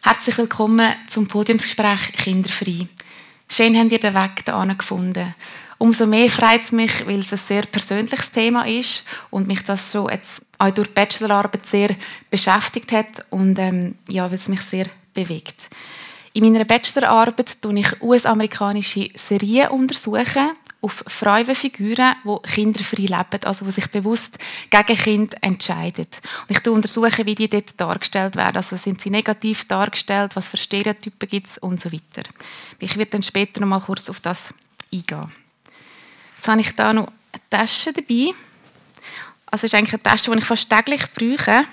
Herzlich willkommen zum Podiumsgespräch Kinderfrei. Schön habt ihr den Weg hierher gefunden. Umso mehr freut es mich, weil es ein sehr persönliches Thema ist und mich das schon jetzt auch durch die Bachelorarbeit sehr beschäftigt hat und ähm, ja, weil es mich sehr bewegt. In meiner Bachelorarbeit untersuche ich US-amerikanische Serien untersuchen auf Frauenfiguren, die kinderfrei leben, also die sich bewusst gegen Kind entscheiden. Und ich untersuche, wie die dort dargestellt werden. Also sind sie negativ dargestellt, was für Stereotypen gibt es und so weiter. Ich werde dann später noch mal kurz auf das eingehen. Jetzt habe ich da noch eine Tasche dabei. Also ist eigentlich eine Tasche, die ich fast täglich brauche.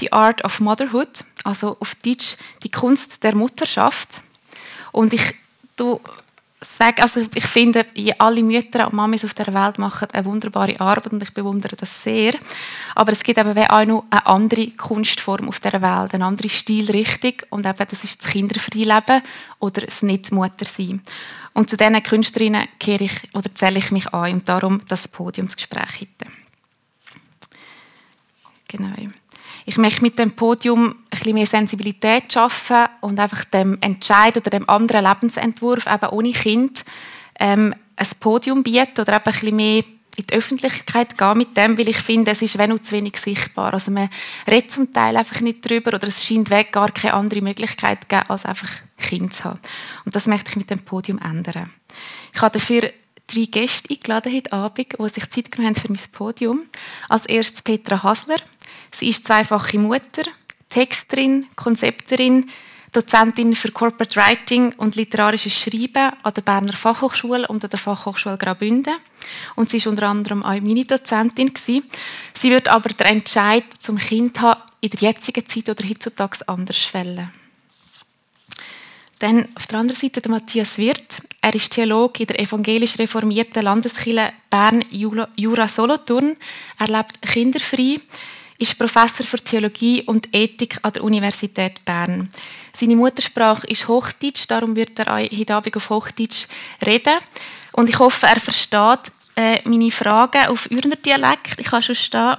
Die Art of Motherhood, also auf Deutsch die Kunst der Mutterschaft. Und ich sage, also ich finde, alle Mütter und Mamis auf der Welt machen eine wunderbare Arbeit und ich bewundere das sehr. Aber es gibt eben auch noch eine andere Kunstform auf der Welt, eine andere Stilrichtung und eben das ist das Kinderfreileben oder das Nicht-Mutter-Sein. Und zu diesen Künstlerinnen kehre ich oder zähle ich mich an und darum das Podiumsgespräch heute. Genau. Ich möchte mit dem Podium ein bisschen mehr Sensibilität schaffen und einfach dem Entscheid oder dem anderen Lebensentwurf eben ohne Kind ähm, ein Podium bieten oder eben ein bisschen mehr in die Öffentlichkeit gehen mit dem, weil ich finde, es ist wenn zu wenig sichtbar. Also man redet zum Teil einfach nicht drüber oder es scheint weg gar keine andere Möglichkeit zu geben, als einfach Kind zu haben. Und das möchte ich mit dem Podium ändern. Ich habe dafür drei Gäste eingeladen heute Abend, die sich Zeit genommen haben für mein Podium. Als erstes Petra Hasler. Sie ist zweifache Mutter, Texterin, Konzepterin, Dozentin für Corporate Writing und literarisches Schreiben an der Berner Fachhochschule und an der Fachhochschule Graubünden. Und sie ist unter anderem auch meine Dozentin. Sie wird aber den Entscheid zum Kind haben in der jetzigen Zeit oder heutzutage anders fällen. Dann auf der anderen Seite der Matthias Wirth. Er ist Theologe in der evangelisch reformierten Landeskirche Bern-Jura-Solothurn. Er lebt kinderfrei ist Professor für Theologie und Ethik an der Universität Bern. Seine Muttersprache ist Hochdeutsch, darum wird er heute Abend auf Hochdeutsch reden. Und ich hoffe, er versteht äh, meine Fragen auf Ürner Dialekt. Ich habe schon stehen,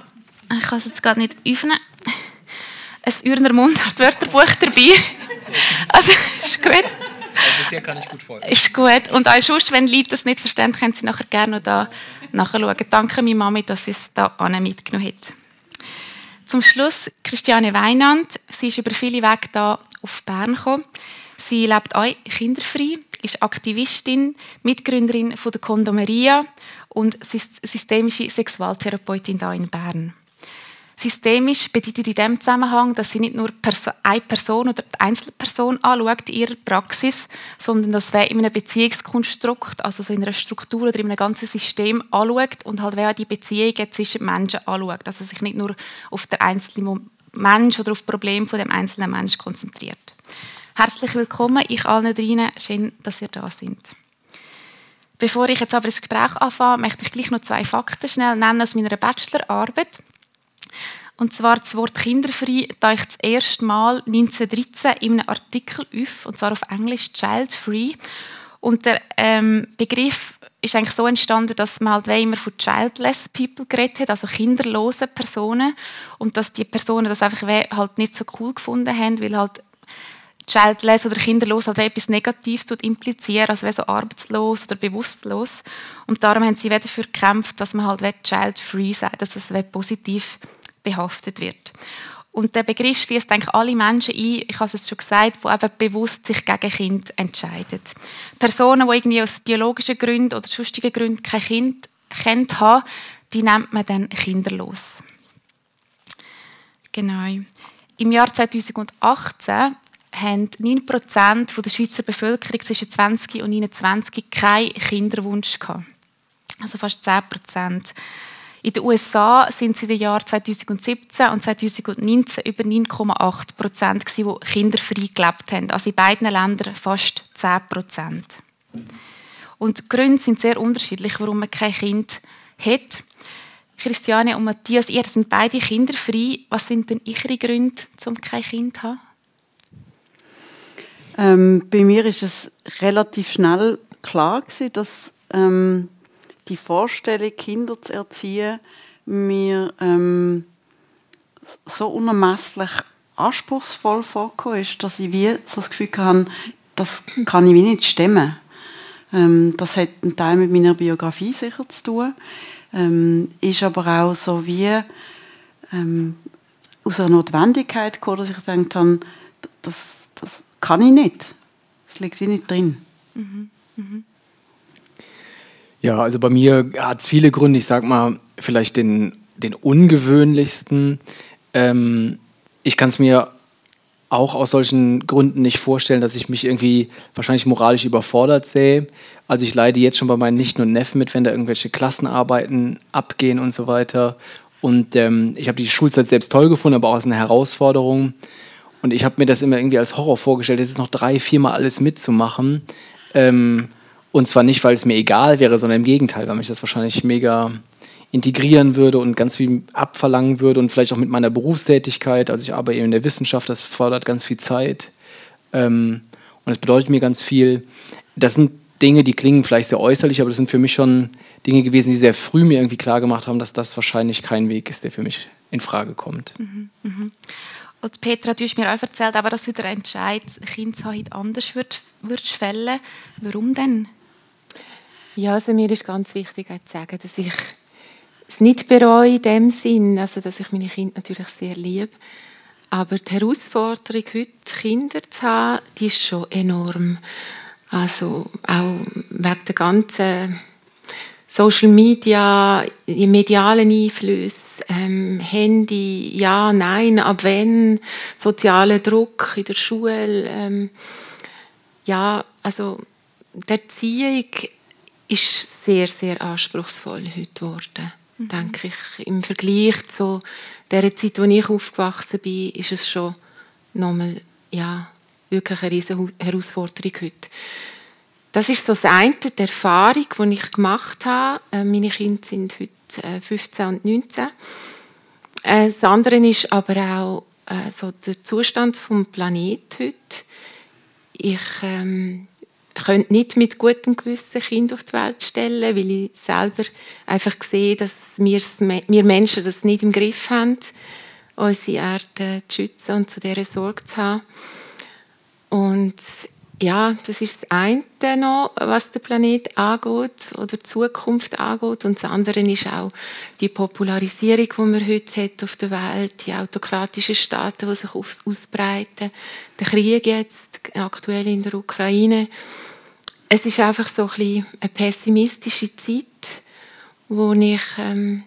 ich kann es jetzt gerade nicht öffnen. Ein Ürner Mundart-Wörterbuch dabei. also, ist gut. Also bisher kann ich gut folgen. Ist gut. Und auch sonst, wenn Leute das nicht verstehen, können sie nachher gerne noch da nachschauen. Danke meiner Mami, dass sie es da mitgenommen hat. Zum Schluss Christiane Weinand. Sie ist über viele Wege da auf Bern gekommen. Sie lebt auch kinderfrei, ist Aktivistin, Mitgründerin von der Kondomeria und systemische Sexualtherapeutin hier in Bern. Systemisch bedeutet in diesem Zusammenhang, dass sie nicht nur eine Person oder die Einzelperson anschaut in ihrer Praxis, sondern dass wer in einem Beziehungskonstrukt, also so in einer Struktur oder in einem ganzen System anschaut und halt wer die Beziehungen zwischen Menschen anschaut. Also sich nicht nur auf den einzelnen Mensch oder auf das Problem von dem einzelnen Mensch konzentriert. Herzlich willkommen, ich allen drinnen. Schön, dass ihr da seid. Bevor ich jetzt aber das Gespräch anfange, möchte ich gleich noch zwei Fakten schnell nennen aus meiner Bachelorarbeit. Und zwar das Wort kinderfrei taucht das erste Mal 1913 in einem Artikel auf, und zwar auf Englisch Child Free. Und der ähm, Begriff ist eigentlich so entstanden, dass man halt immer von childless people geredet hat, also kinderlose Personen. Und dass die Personen das einfach halt nicht so cool gefunden haben, weil halt childless oder kinderlos halt etwas Negatives implizieren, also so arbeitslos oder bewusstlos. Und darum haben sie dafür gekämpft, dass man halt child-free sagt, dass es positiv behaftet wird. Und der Begriff schließt eigentlich alle Menschen ein, ich habe es schon gesagt, die eben bewusst sich gegen Kind entscheiden. Personen, die irgendwie aus biologischen Gründen oder sonstigen Gründen kein Kind, kind haben, die nennt man dann kinderlos. Genau. Im Jahr 2018 haben 9% der Schweizer Bevölkerung zwischen 20 und 29 keinen Kinderwunsch gehabt. Also fast 10%. In den USA sind es in den Jahren 2017 und 2019 über 9,8 Prozent, die kinderfrei gelebt haben. Also in beiden Ländern fast 10 Prozent. Und die Gründe sind sehr unterschiedlich, warum man kein Kind hat. Christiane und Matthias, ihr sind beide kinderfrei. Was sind denn eure Gründe, um kein Kind zu haben? Ähm, bei mir ist es relativ schnell klar dass ähm, die Vorstellung, Kinder zu erziehen, mir ähm, so unermesslich anspruchsvoll vorgekommen ist, dass ich wie so das Gefühl hatte, das kann ich nicht stemmen. Ähm, das hat einen Teil mit meiner Biografie sicher zu tun, ähm, ist aber auch so wie ähm, aus einer Notwendigkeit gekommen, dass ich gedacht habe, das, das kann ich nicht. Das liegt nicht drin. Mhm. Mhm. Ja, also bei mir hat es viele Gründe. Ich sag mal, vielleicht den, den ungewöhnlichsten. Ähm, ich kann es mir auch aus solchen Gründen nicht vorstellen, dass ich mich irgendwie wahrscheinlich moralisch überfordert sehe. Also ich leide jetzt schon bei meinen Nichten und Neffen mit, wenn da irgendwelche Klassenarbeiten abgehen und so weiter. Und ähm, ich habe die Schulzeit selbst toll gefunden, aber auch als eine Herausforderung. Und ich habe mir das immer irgendwie als Horror vorgestellt, jetzt ist noch drei, viermal alles mitzumachen. Ähm, und zwar nicht, weil es mir egal wäre, sondern im Gegenteil, weil mich das wahrscheinlich mega integrieren würde und ganz viel abverlangen würde und vielleicht auch mit meiner Berufstätigkeit. Also ich arbeite in der Wissenschaft, das fordert ganz viel Zeit. Ähm, und es bedeutet mir ganz viel. Das sind Dinge, die klingen vielleicht sehr äußerlich, aber das sind für mich schon Dinge gewesen, die sehr früh mir irgendwie klar gemacht haben, dass das wahrscheinlich kein Weg ist, der für mich in Frage kommt. Mhm, mh. Und Petra, du hast mir auch erzählt, aber dass du den Entscheid, Kind anders würdest, würdest fällen. Warum denn? Ja, also mir ist ganz wichtig zu sagen, dass ich es nicht bereue in dem Sinn, also dass ich meine Kinder natürlich sehr liebe. Aber die Herausforderung, heute Kinder zu haben, die ist schon enorm. Also auch wegen der ganzen Social Media, die medialen Einflüsse, ähm, Handy, ja, nein, ab wenn, sozialer Druck in der Schule. Ähm, ja, also die Erziehung ist sehr, sehr anspruchsvoll heute geworden, mhm. denke ich. Im Vergleich zu der Zeit, wo ich aufgewachsen bin, ist es schon nochmal, ja, wirklich eine riesige Herausforderung heute. Das ist so das eine, die Erfahrung, die ich gemacht habe. Äh, meine Kinder sind heute 15 äh, und 19. Äh, das andere ist aber auch so der Zustand des Planeten heute. Ich ähm, könnte nicht mit gutem Gewissen Kind auf die Welt stellen, weil ich selber einfach sehe, dass wir, wir Menschen das nicht im Griff haben, unsere Erde zu schützen und zu dieser Sorge zu haben. Und ja, das ist das eine noch, was den Planet angeht oder die Zukunft angeht. Und das andere ist auch die Popularisierung, die man heute hat auf der Welt, die autokratischen Staaten, die sich ausbreiten, der Krieg jetzt aktuell in der Ukraine. Es ist einfach so ein eine pessimistische Zeit, wo ich ähm,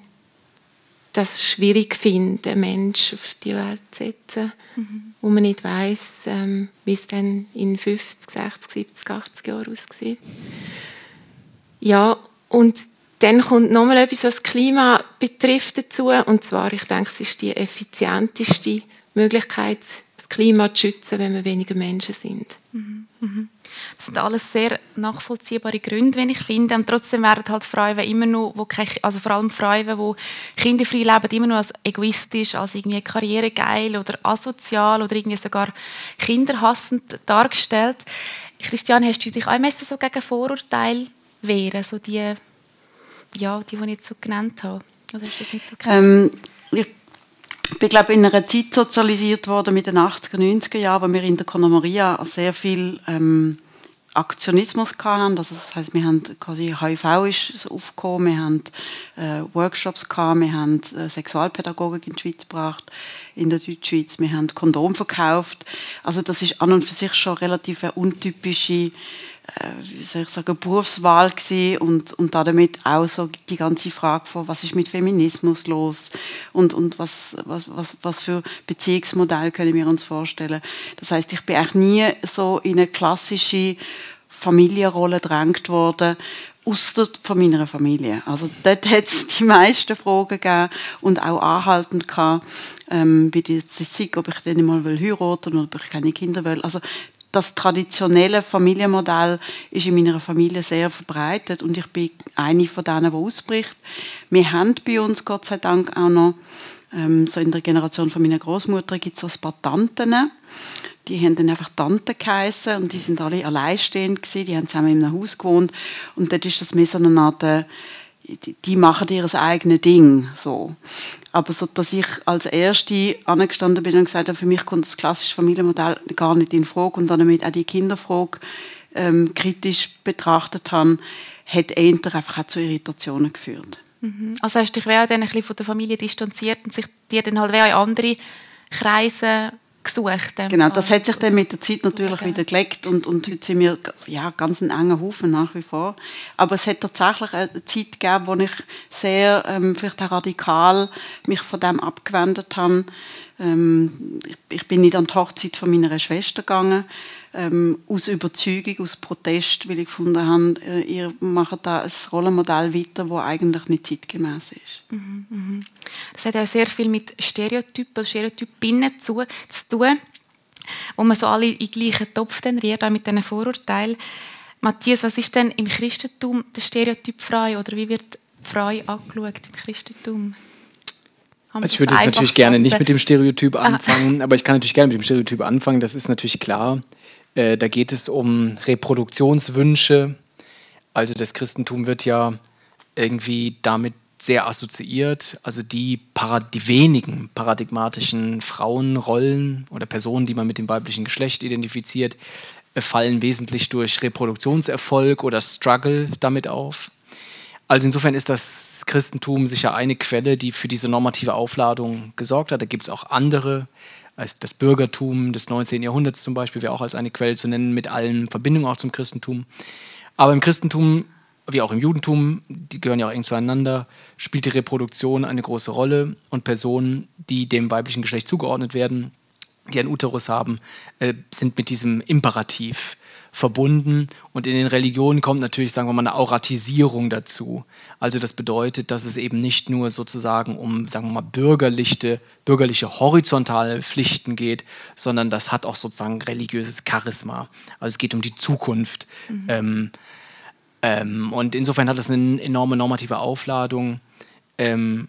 das schwierig finde, einen Menschen auf die Welt zu setzen, mhm. wo man nicht weiß, ähm, wie es dann in 50, 60, 70, 80 Jahren aussieht. Ja, und dann kommt nochmal etwas, was das Klima betrifft dazu, und zwar, ich denke, es ist die effizienteste Möglichkeit, das Klima zu schützen, wenn wir weniger Menschen sind. Mhm. Mhm. Das sind alles sehr nachvollziehbare Gründe, wenn ich finde. Und trotzdem werden halt Frauen immer nur, wo also vor allem Frauen, die kinderfrei leben, immer nur als egoistisch, als irgendwie karrieregeil oder asozial oder irgendwie sogar kinderhassend dargestellt. Christian, hast du dich auch so gegen Vorurteile wehren, so die, ja, die, die ich jetzt so genannt habe? Oder hast du das nicht so ähm, ich bin glaube in einer Zeit sozialisiert worden mit den 80er, 90er Jahren, wo wir in der Conemaria sehr viel ähm, Aktionismus hatten. Das heißt, wir haben quasi HIV ist aufgekommen, wir haben äh, Workshops gehabt, wir haben äh, Sexualpädagogik in die Schweiz gebracht, in der Deutschschweiz, wir haben Kondom verkauft. Also das ist an und für sich schon relativ eine untypische wie soll ich sagen, Berufswahl gewesen und, und damit auch so die ganze Frage von, was ist mit Feminismus los und, und was, was, was, was für Beziehungsmodell können wir uns vorstellen. Das heißt, ich bin auch nie so in eine klassische Familienrolle gedrängt worden, außer von meiner Familie. Also dort hat es die meisten Fragen gegeben und auch anhaltend gehabt, ähm, der Zeit, ob ich den mal heiraten will oder ob ich keine Kinder will. Also das traditionelle Familienmodell ist in meiner Familie sehr verbreitet und ich bin eine von denen, die ausbricht. Wir haben bei uns Gott sei Dank auch noch, ähm, so in der Generation von meiner Großmutter gibt es ein paar Tanten. Die haben dann einfach Tanten geheissen und die sind alle alleinstehend gewesen. Die haben zusammen in einem Haus gewohnt und dort ist das mehr so eine Art, äh, die machen ihr eigenes Ding, so. Aber so, dass ich als Erste angestanden bin und gesagt habe, für mich kommt das klassische Familienmodell gar nicht in Frage und damit auch die Kinderfrage ähm, kritisch betrachtet habe, hat eher einfach auch zu Irritationen geführt. Mhm. Also hast du dich dann ein bisschen von der Familie distanziert und sich dir dann halt in andere Kreise gesucht. Genau, das hat sich dann mit der Zeit natürlich okay. wieder gelegt und, und heute sind wir ja, ganz ein enger Haufen nach wie vor. Aber es hat tatsächlich eine Zeit gegeben, wo ich sehr, ähm, vielleicht auch radikal mich von dem abgewendet habe. Ähm, ich, ich, bin nicht an die Hochzeit von meiner Schwester gegangen, ähm, aus Überzeugung, aus Protest, weil ich gefunden habe, äh, ihr macht da ein Rollenmodell weiter, das eigentlich nicht zeitgemäß ist. Mhm, mhm. Das hat ja sehr viel mit Stereotypen, Stereotypinnen zu, zu tun, wo man so alle in den gleichen Topf dann rührt, auch mit diesen Vorurteilen. Matthias, was ist denn im Christentum der Stereotyp frei oder wie wird frei angeschaut im Christentum? Also ich würde jetzt natürlich gerne nicht mit dem Stereotyp anfangen, aber ich kann natürlich gerne mit dem Stereotyp anfangen. Das ist natürlich klar. Äh, da geht es um Reproduktionswünsche. Also das Christentum wird ja irgendwie damit sehr assoziiert. Also die, die wenigen paradigmatischen Frauenrollen oder Personen, die man mit dem weiblichen Geschlecht identifiziert, äh, fallen wesentlich durch Reproduktionserfolg oder Struggle damit auf. Also insofern ist das Christentum sicher eine Quelle, die für diese normative Aufladung gesorgt hat. Da gibt es auch andere als das Bürgertum des 19. Jahrhunderts zum Beispiel wäre auch als eine Quelle zu nennen, mit allen Verbindungen auch zum Christentum. Aber im Christentum, wie auch im Judentum, die gehören ja auch eng zueinander, spielt die Reproduktion eine große Rolle und Personen, die dem weiblichen Geschlecht zugeordnet werden, die einen Uterus haben, äh, sind mit diesem Imperativ verbunden. Und in den Religionen kommt natürlich, sagen wir mal, eine Auratisierung dazu. Also das bedeutet, dass es eben nicht nur sozusagen um, sagen wir mal, bürgerliche, bürgerliche horizontale Pflichten geht, sondern das hat auch sozusagen religiöses Charisma. Also es geht um die Zukunft. Mhm. Ähm, ähm, und insofern hat es eine enorme normative Aufladung. Ähm,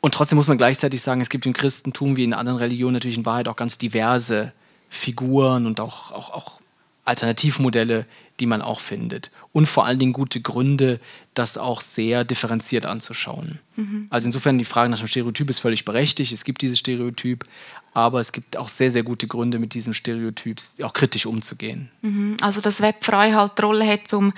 und trotzdem muss man gleichzeitig sagen, es gibt im Christentum wie in anderen Religionen natürlich in Wahrheit auch ganz diverse Figuren und auch, auch, auch Alternativmodelle, die man auch findet. Und vor allen Dingen gute Gründe, das auch sehr differenziert anzuschauen. Mhm. Also insofern die Frage nach dem Stereotyp ist völlig berechtigt. Es gibt dieses Stereotyp, aber es gibt auch sehr, sehr gute Gründe, mit diesem Stereotyp auch kritisch umzugehen. Mhm. Also dass Web frei halt die Rolle hat, um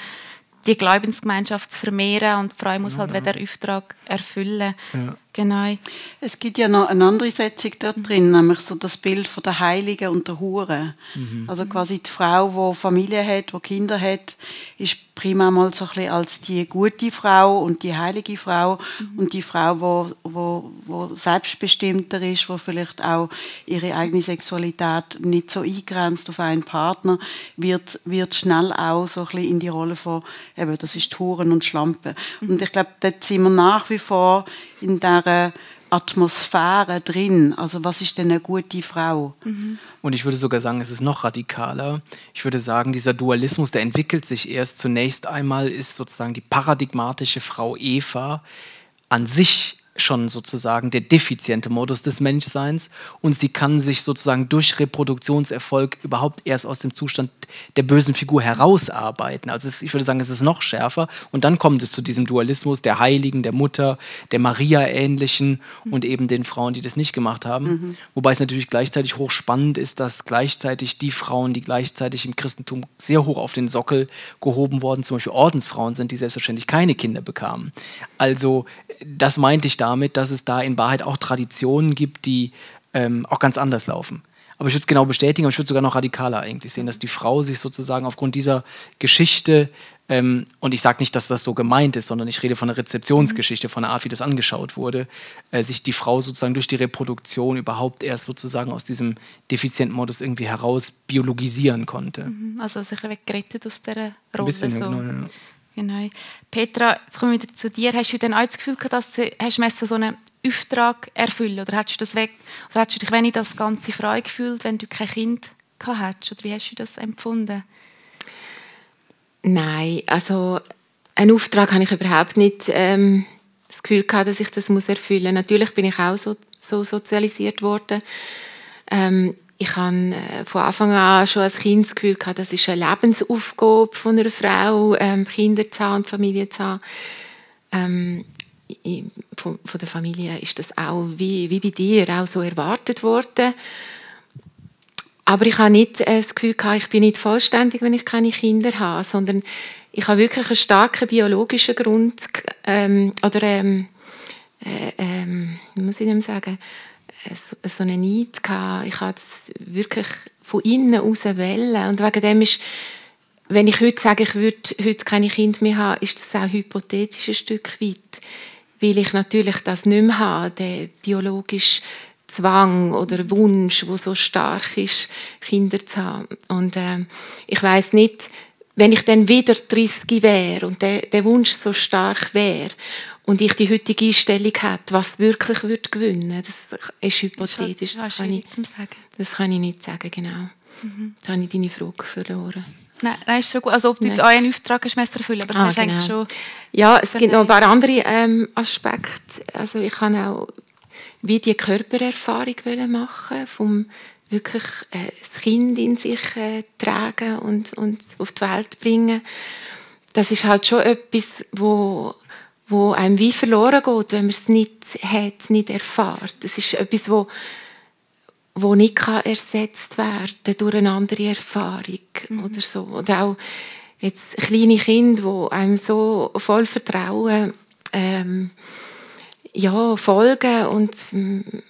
die Glaubensgemeinschaft zu vermehren und Frau muss halt ja. wieder Auftrag erfüllen. Ja. Genau. Es gibt ja noch eine andere Setzung da drin, nämlich so das Bild von der Heiligen und der Hure. Mhm. Also quasi die Frau, die Familie hat, die Kinder hat, ist prima mal so ein bisschen als die gute Frau und die heilige Frau mhm. und die Frau, wo, wo, wo selbstbestimmter ist, wo vielleicht auch ihre eigene Sexualität nicht so eingrenzt auf einen Partner, wird, wird schnell auch so ein bisschen in die Rolle von, eben, das ist Huren und Schlampe. Mhm. Und ich glaube, dort sind wir nach wie vor in dieser Atmosphäre drin. Also was ist denn eine gute Frau? Mhm. Und ich würde sogar sagen, es ist noch radikaler. Ich würde sagen, dieser Dualismus, der entwickelt sich erst. Zunächst einmal ist sozusagen die paradigmatische Frau Eva an sich schon sozusagen der defiziente Modus des Menschseins und sie kann sich sozusagen durch Reproduktionserfolg überhaupt erst aus dem Zustand der bösen Figur herausarbeiten. Also es, ich würde sagen, es ist noch schärfer und dann kommt es zu diesem Dualismus der Heiligen, der Mutter, der Maria-ähnlichen mhm. und eben den Frauen, die das nicht gemacht haben. Mhm. Wobei es natürlich gleichzeitig hochspannend ist, dass gleichzeitig die Frauen, die gleichzeitig im Christentum sehr hoch auf den Sockel gehoben worden, zum Beispiel Ordensfrauen sind, die selbstverständlich keine Kinder bekamen. Also das meinte ich damit, dass es da in Wahrheit auch Traditionen gibt, die ähm, auch ganz anders laufen. Aber ich würde es genau bestätigen, aber ich würde sogar noch radikaler eigentlich sehen, dass die Frau sich sozusagen aufgrund dieser Geschichte, ähm, und ich sage nicht, dass das so gemeint ist, sondern ich rede von der Rezeptionsgeschichte, von der Art, wie das angeschaut wurde, äh, sich die Frau sozusagen durch die Reproduktion überhaupt erst sozusagen aus diesem defizienten Modus irgendwie heraus biologisieren konnte. Mhm. Also sich weggerettet aus dieser Rolle. Ein bisschen, so. genau, ja. Genau. Petra, jetzt kommen wir wieder zu dir. Hast du denn auch das Gefühl gehabt, dass du hast so einen Auftrag erfüllen oder hast du das weg, oder hast du dich wenig das Ganze frei gefühlt, wenn du kein Kind gehabt hast? Oder wie hast du das empfunden? Nein, also einen Auftrag habe ich überhaupt nicht ähm, das Gefühl gehabt, dass ich das erfüllen muss. Natürlich bin ich auch so, so sozialisiert worden. Ähm, ich habe äh, von Anfang an schon als Kind das Gefühl gehabt, das ist eine Lebensaufgabe von einer Frau, ähm, Kinder zu haben und Familie zu haben. Ähm, von, von der Familie ist das auch wie, wie bei dir auch so erwartet worden. Aber ich habe nicht äh, das Gefühl gehabt, ich bin nicht vollständig, wenn ich keine Kinder habe, sondern ich habe wirklich einen starken biologischen Grund ähm, oder ähm, äh, ähm, wie muss ich dem sagen, so, eine Neid gehabt. Ich habe es wirklich von innen aus wählen und wegen dem ist wenn ich heute sage, ich würde heute keine Kinder mehr haben, ist das auch hypothetisch ein Stück weit, weil ich natürlich das nicht mehr habe, den biologischen Zwang oder Wunsch, wo so stark ist, Kinder zu haben. Und äh, ich weiß nicht, wenn ich dann wieder 30 wäre und der, der Wunsch so stark wäre und ich die heutige Einstellung hätte, was wirklich würde gewinnen, das ist hypothetisch. Das, kann ich, das kann ich nicht sagen, genau. Mhm. Jetzt habe ich deine Frage verloren. Nein, das ist schon gut. Also ob du Nein. einen Auftrag hast, erfüllen, aber das ah, ist genau. eigentlich schon... Ja, es gibt noch ein paar andere ähm, Aspekte. Also ich kann auch wie die Körpererfahrung machen, vom wirklich äh, das Kind in sich äh, tragen und, und auf die Welt bringen. Das ist halt schon etwas, wo, wo einem wie verloren geht, wenn man es nicht hat, nicht erfährt. Das ist etwas, wo wo nicht kann ersetzt werden durch eine andere Erfahrung mhm. oder so. Und auch jetzt kleine Kinder, die einem so voll Vertrauen ähm, ja, folgen und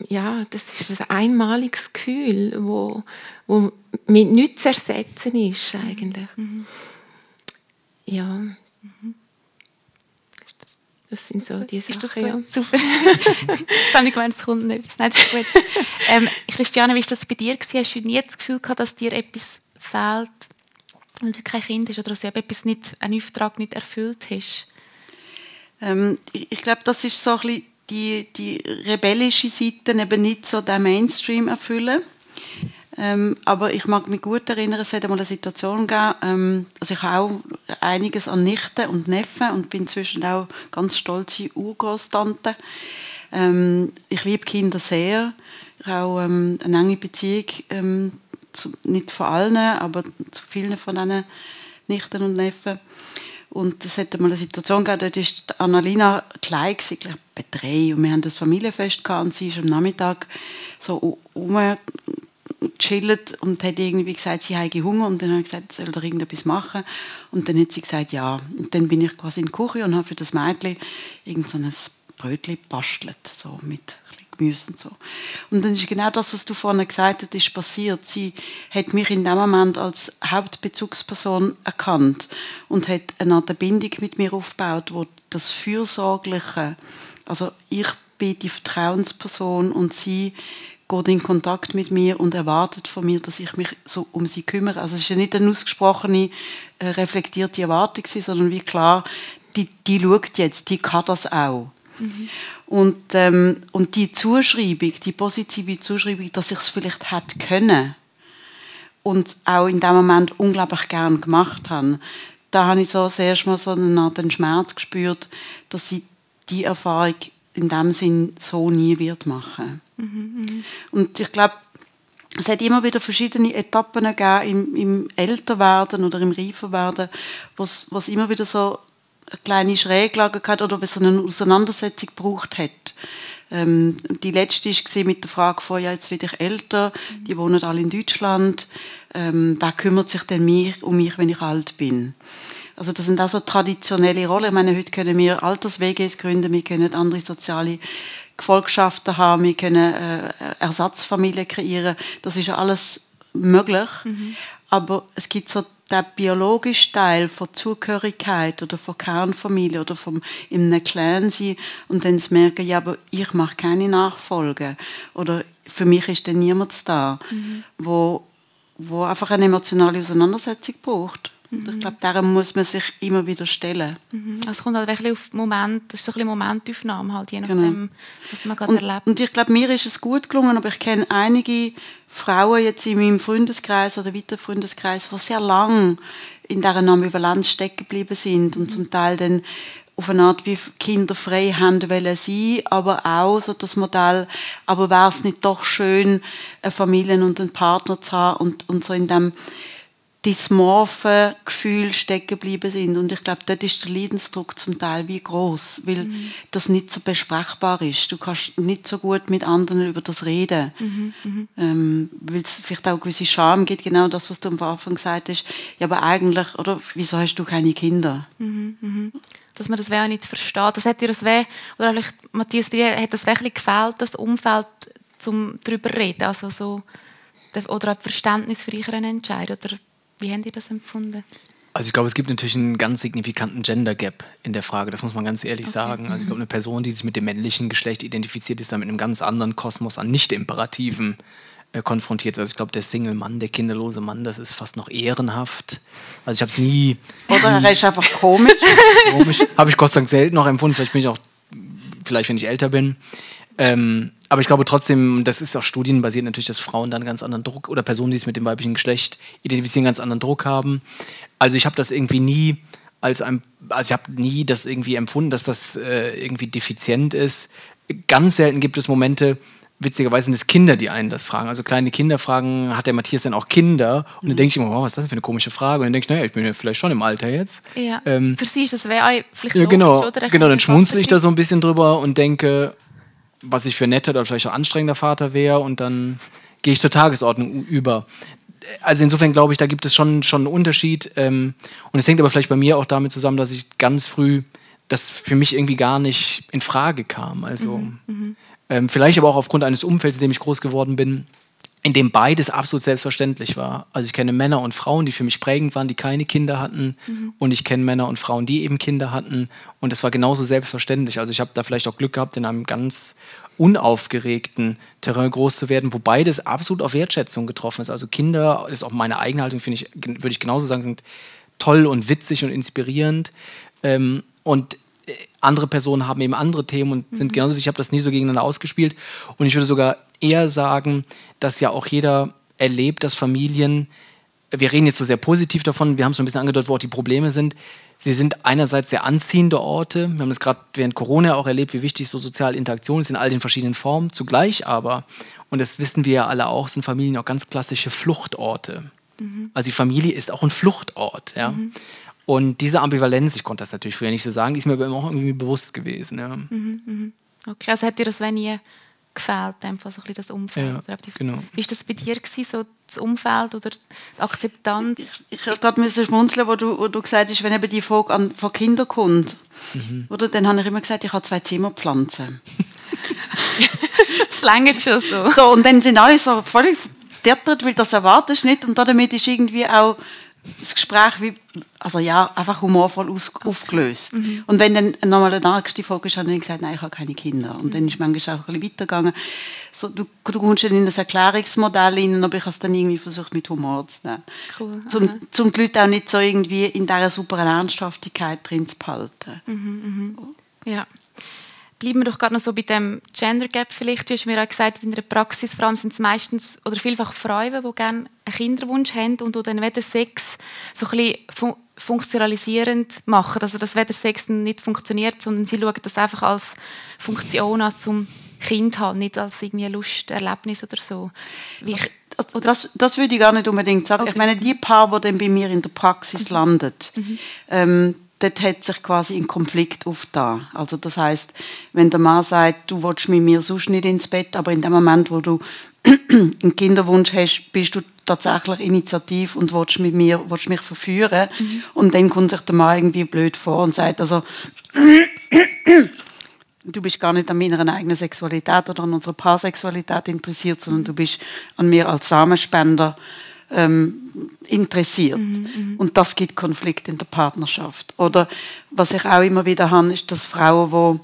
ja, das ist ein einmaliges Gefühl, wo, wo mit nichts zu ersetzen ist eigentlich. Mhm. Ja. Mhm. Das sind so die Sachen. Ist das ja. Super. ich habe gemeint, es kommt nicht. Nein, das ist gut. Ähm, Christiane, wie war das bei dir? Hast du nie das Gefühl gehabt, dass dir etwas fehlt, weil du kein Kind hast oder dass du etwas nicht, einen Auftrag nicht erfüllt hast? Ähm, ich, ich glaube, das ist so ein bisschen die, die rebellische Seite, eben nicht so den Mainstream erfüllen. Ähm, aber ich mag mich gut erinnern, es hat einmal eine Situation gegeben, ähm, also ich habe auch einiges an Nichten und Neffen und bin inzwischen auch ganz stolze Urgroßtante. Ähm, ich liebe Kinder sehr. Ich habe auch ähm, eine enge Beziehung, ähm, zu, nicht von allen, aber zu vielen von diesen Nichten und Neffen. Und es hat mal eine Situation gegeben, da war Annalina klein, ich glaube drei, und wir haben das Familienfest gehabt und sie ist am Nachmittag so um gechillt und hat irgendwie gesagt, sie habe Hunger und dann habe ich gesagt, soll er irgendetwas machen und dann hat sie gesagt, ja. Und dann bin ich quasi in die Küche und habe für das Mädchen irgend so ein Brötchen bastelt, so mit Gemüse und so. Und dann ist genau das, was du vorhin gesagt hast, ist passiert. Sie hat mich in dem Moment als Hauptbezugsperson erkannt und hat eine Art Bindung mit mir aufgebaut, wo das Fürsorgliche, also ich bin die Vertrauensperson und sie geht in Kontakt mit mir und erwartet von mir, dass ich mich so um sie kümmere. Also es ist ja nicht eine ausgesprochene, äh, reflektierte Erwartung, sondern wie klar, die, die schaut jetzt, die kann das auch. Mhm. Und, ähm, und die Zuschreibung, die positive Zuschreibung, dass ich es vielleicht hätte können und auch in dem Moment unglaublich gern gemacht habe, da habe ich so das erste Mal so eine Art Schmerz gespürt, dass sie die Erfahrung in dem Sinn so nie wird machen. Mhm, und ich glaube, es hat immer wieder verschiedene Etappen gegeben im, im Älterwerden oder im Reiferwerden, wo es immer wieder so eine kleine Schräglage hat oder was so eine Auseinandersetzung gebraucht hat. Ähm, die letzte war mit der Frage von, ja, jetzt werde ich älter, die wohnen alle in Deutschland, ähm, wer kümmert sich denn mich, um mich, wenn ich alt bin? Also das sind also traditionelle Rollen. Ich meine, heute können wir Alters-WGs gründen, wir können andere soziale Gefolgschaften haben, wir können äh, Ersatzfamilien kreieren. Das ist alles möglich. Mhm. Aber es gibt so der biologische Teil von Zugehörigkeit oder von Kernfamilie oder vom in einem Clan sein und dann zu merken, ja, aber ich mache keine Nachfolge oder für mich ist dann niemand da, mhm. wo, wo einfach eine emotionale Auseinandersetzung braucht. Mhm. Ich glaube, darum muss man sich immer wieder stellen. Mhm. Es kommt halt ein auf Moment, das ist so ein bisschen Momentaufnahme, halt, je nachdem, genau. was man gerade und, erlebt. Und ich glaube, mir ist es gut gelungen, aber ich kenne einige Frauen jetzt in meinem Freundeskreis oder weiteren Freundeskreis, die sehr lang in dieser Ambivalenz stecken geblieben sind und zum Teil dann auf eine Art wie Kinder frei haben wollen sein, aber auch so das Modell, aber wäre es nicht doch schön, eine Familie und einen Partner zu haben und, und so in dem dysmorphen Gefühle stecken geblieben sind. Und ich glaube, dort ist der Leidensdruck zum Teil wie groß, weil mhm. das nicht so besprechbar ist. Du kannst nicht so gut mit anderen über das reden, mhm. mhm. ähm, weil es vielleicht auch gewisse Scham gibt, genau das, was du am Anfang gesagt hast. Ja, aber eigentlich, oder wieso hast du keine Kinder? Mhm. mhm. Dass man das auch nicht versteht. Das hat dir das weh, oder vielleicht, Matthias, bei dir hat das wirklich gefehlt, das Umfeld, um darüber zu reden, also so, oder ein Verständnis für ihren Entscheid, oder wie haben die das empfunden? Also ich glaube, es gibt natürlich einen ganz signifikanten Gender Gap in der Frage, das muss man ganz ehrlich okay. sagen. Also ich glaube, eine Person, die sich mit dem männlichen Geschlecht identifiziert, ist da mit einem ganz anderen Kosmos an Nicht-Imperativen äh, konfrontiert. Also ich glaube, der Single-Mann, der kinderlose Mann, das ist fast noch ehrenhaft. Also ich habe es nie... Oder er ist einfach komisch. komisch. Habe ich Gott sei Dank selten noch empfunden. Vielleicht bin ich auch, vielleicht wenn ich älter bin. Ähm, aber ich glaube trotzdem, das ist auch studienbasiert natürlich, dass Frauen dann ganz anderen Druck oder Personen, die es mit dem weiblichen Geschlecht identifizieren, ganz anderen Druck haben. Also ich habe das irgendwie nie als ein, also ich habe nie das irgendwie empfunden, dass das äh, irgendwie defizient ist. Ganz selten gibt es Momente, witzigerweise sind es Kinder, die einen das fragen. Also kleine Kinder fragen, hat der Matthias denn auch Kinder? Und dann denke ich immer, wow, was ist das denn für eine komische Frage? Und dann denke ich, naja, ich bin ja vielleicht schon im Alter jetzt. Ja. Ähm, für sie ist das vielleicht ja, genau, logisch, oder? Genau, dann schmunzle ich da so ein bisschen drüber und denke, was ich für netter oder vielleicht auch anstrengender Vater wäre und dann gehe ich zur Tagesordnung über. Also insofern glaube ich, da gibt es schon, schon einen Unterschied. Ähm, und es hängt aber vielleicht bei mir auch damit zusammen, dass ich ganz früh das für mich irgendwie gar nicht in Frage kam. Also mhm, mhm. ähm, vielleicht aber auch aufgrund eines Umfelds, in dem ich groß geworden bin, in dem beides absolut selbstverständlich war. Also ich kenne Männer und Frauen, die für mich prägend waren, die keine Kinder hatten. Mhm. Und ich kenne Männer und Frauen, die eben Kinder hatten. Und das war genauso selbstverständlich. Also ich habe da vielleicht auch Glück gehabt, in einem ganz unaufgeregten Terrain groß zu werden, wo beides absolut auf Wertschätzung getroffen ist. Also Kinder, das ist auch meine eigene Haltung, finde ich, würde ich genauso sagen, sind toll und witzig und inspirierend. Ähm, und andere Personen haben eben andere Themen und sind mhm. genauso. Ich habe das nie so gegeneinander ausgespielt. Und ich würde sogar eher sagen, dass ja auch jeder erlebt, dass Familien, wir reden jetzt so sehr positiv davon, wir haben es so ein bisschen angedeutet, wo auch die Probleme sind. Sie sind einerseits sehr anziehende Orte. Wir haben es gerade während Corona auch erlebt, wie wichtig so soziale Interaktion ist in all den verschiedenen Formen. Zugleich aber, und das wissen wir ja alle auch, sind Familien auch ganz klassische Fluchtorte. Mhm. Also die Familie ist auch ein Fluchtort. Ja? Mhm. Und diese Ambivalenz, ich konnte das natürlich früher nicht so sagen, die ist mir aber auch irgendwie bewusst gewesen. Ja. Mhm, mhm. okay, also hat dir das wenn nie gefällt, einfach so ein bisschen das Umfeld? Ja, genau. Wie war das bei dir, gewesen, so das Umfeld oder die Akzeptanz? Ich, ich gerade müssen schmunzeln, wo du, wo du gesagt hast, wenn eben die Frage an, von Kindern kommt, mhm. oder, dann habe ich immer gesagt, ich habe zwei Zimmerpflanzen. das längert schon so. so. Und dann sind alle so völlig verdattert, weil das erwartest du nicht und damit ist irgendwie auch das Gespräch wie, also ja, einfach humorvoll aus, aufgelöst. Mhm. Und wenn dann nochmal eine nächste Folge ist, habe ich gesagt, nein, ich habe keine Kinder. Und dann ist manchmal auch ein bisschen weitergegangen. So, du, du kommst dann in das Erklärungsmodell rein, aber ich habe es dann irgendwie versucht, mit Humor zu nehmen. Cool. Zum, zum die Leute auch nicht so irgendwie in dieser super Ernsthaftigkeit drin zu behalten. Mhm, mhm. So. Ja bleiben wir doch gerade noch so bei dem Gender Gap vielleicht. Du hast mir auch gesagt, in der Praxis vor allem sind es meistens oder vielfach Frauen, die gerne einen Kinderwunsch haben und dann den Sex so ein bisschen fun funktionalisierend machen. Also dass weder Sex nicht funktioniert, sondern sie schauen das einfach als Funktion an, zum Kind haben, nicht als irgendwie Lust, Erlebnis oder so. Wie? Das, das würde ich gar nicht unbedingt sagen. Okay. Ich meine, die Paar, die dann bei mir in der Praxis mhm. landet, mhm. Ähm, dort hat sich quasi ein Konflikt aufgetan. Also das heißt, wenn der Mann sagt, du willst mit mir sonst nicht ins Bett, aber in dem Moment, wo du einen Kinderwunsch hast, bist du tatsächlich initiativ und willst mit mir, willst mich verführen. Mhm. Und dann kommt sich der Mann irgendwie blöd vor und sagt, also du bist gar nicht an meiner eigenen Sexualität oder an unserer Paarsexualität interessiert, sondern du bist an mir als Samenspender ähm, interessiert. Mhm, mhm, und das gibt Konflikt in der Partnerschaft. Oder was ich auch immer wieder habe, ist, dass Frauen, wo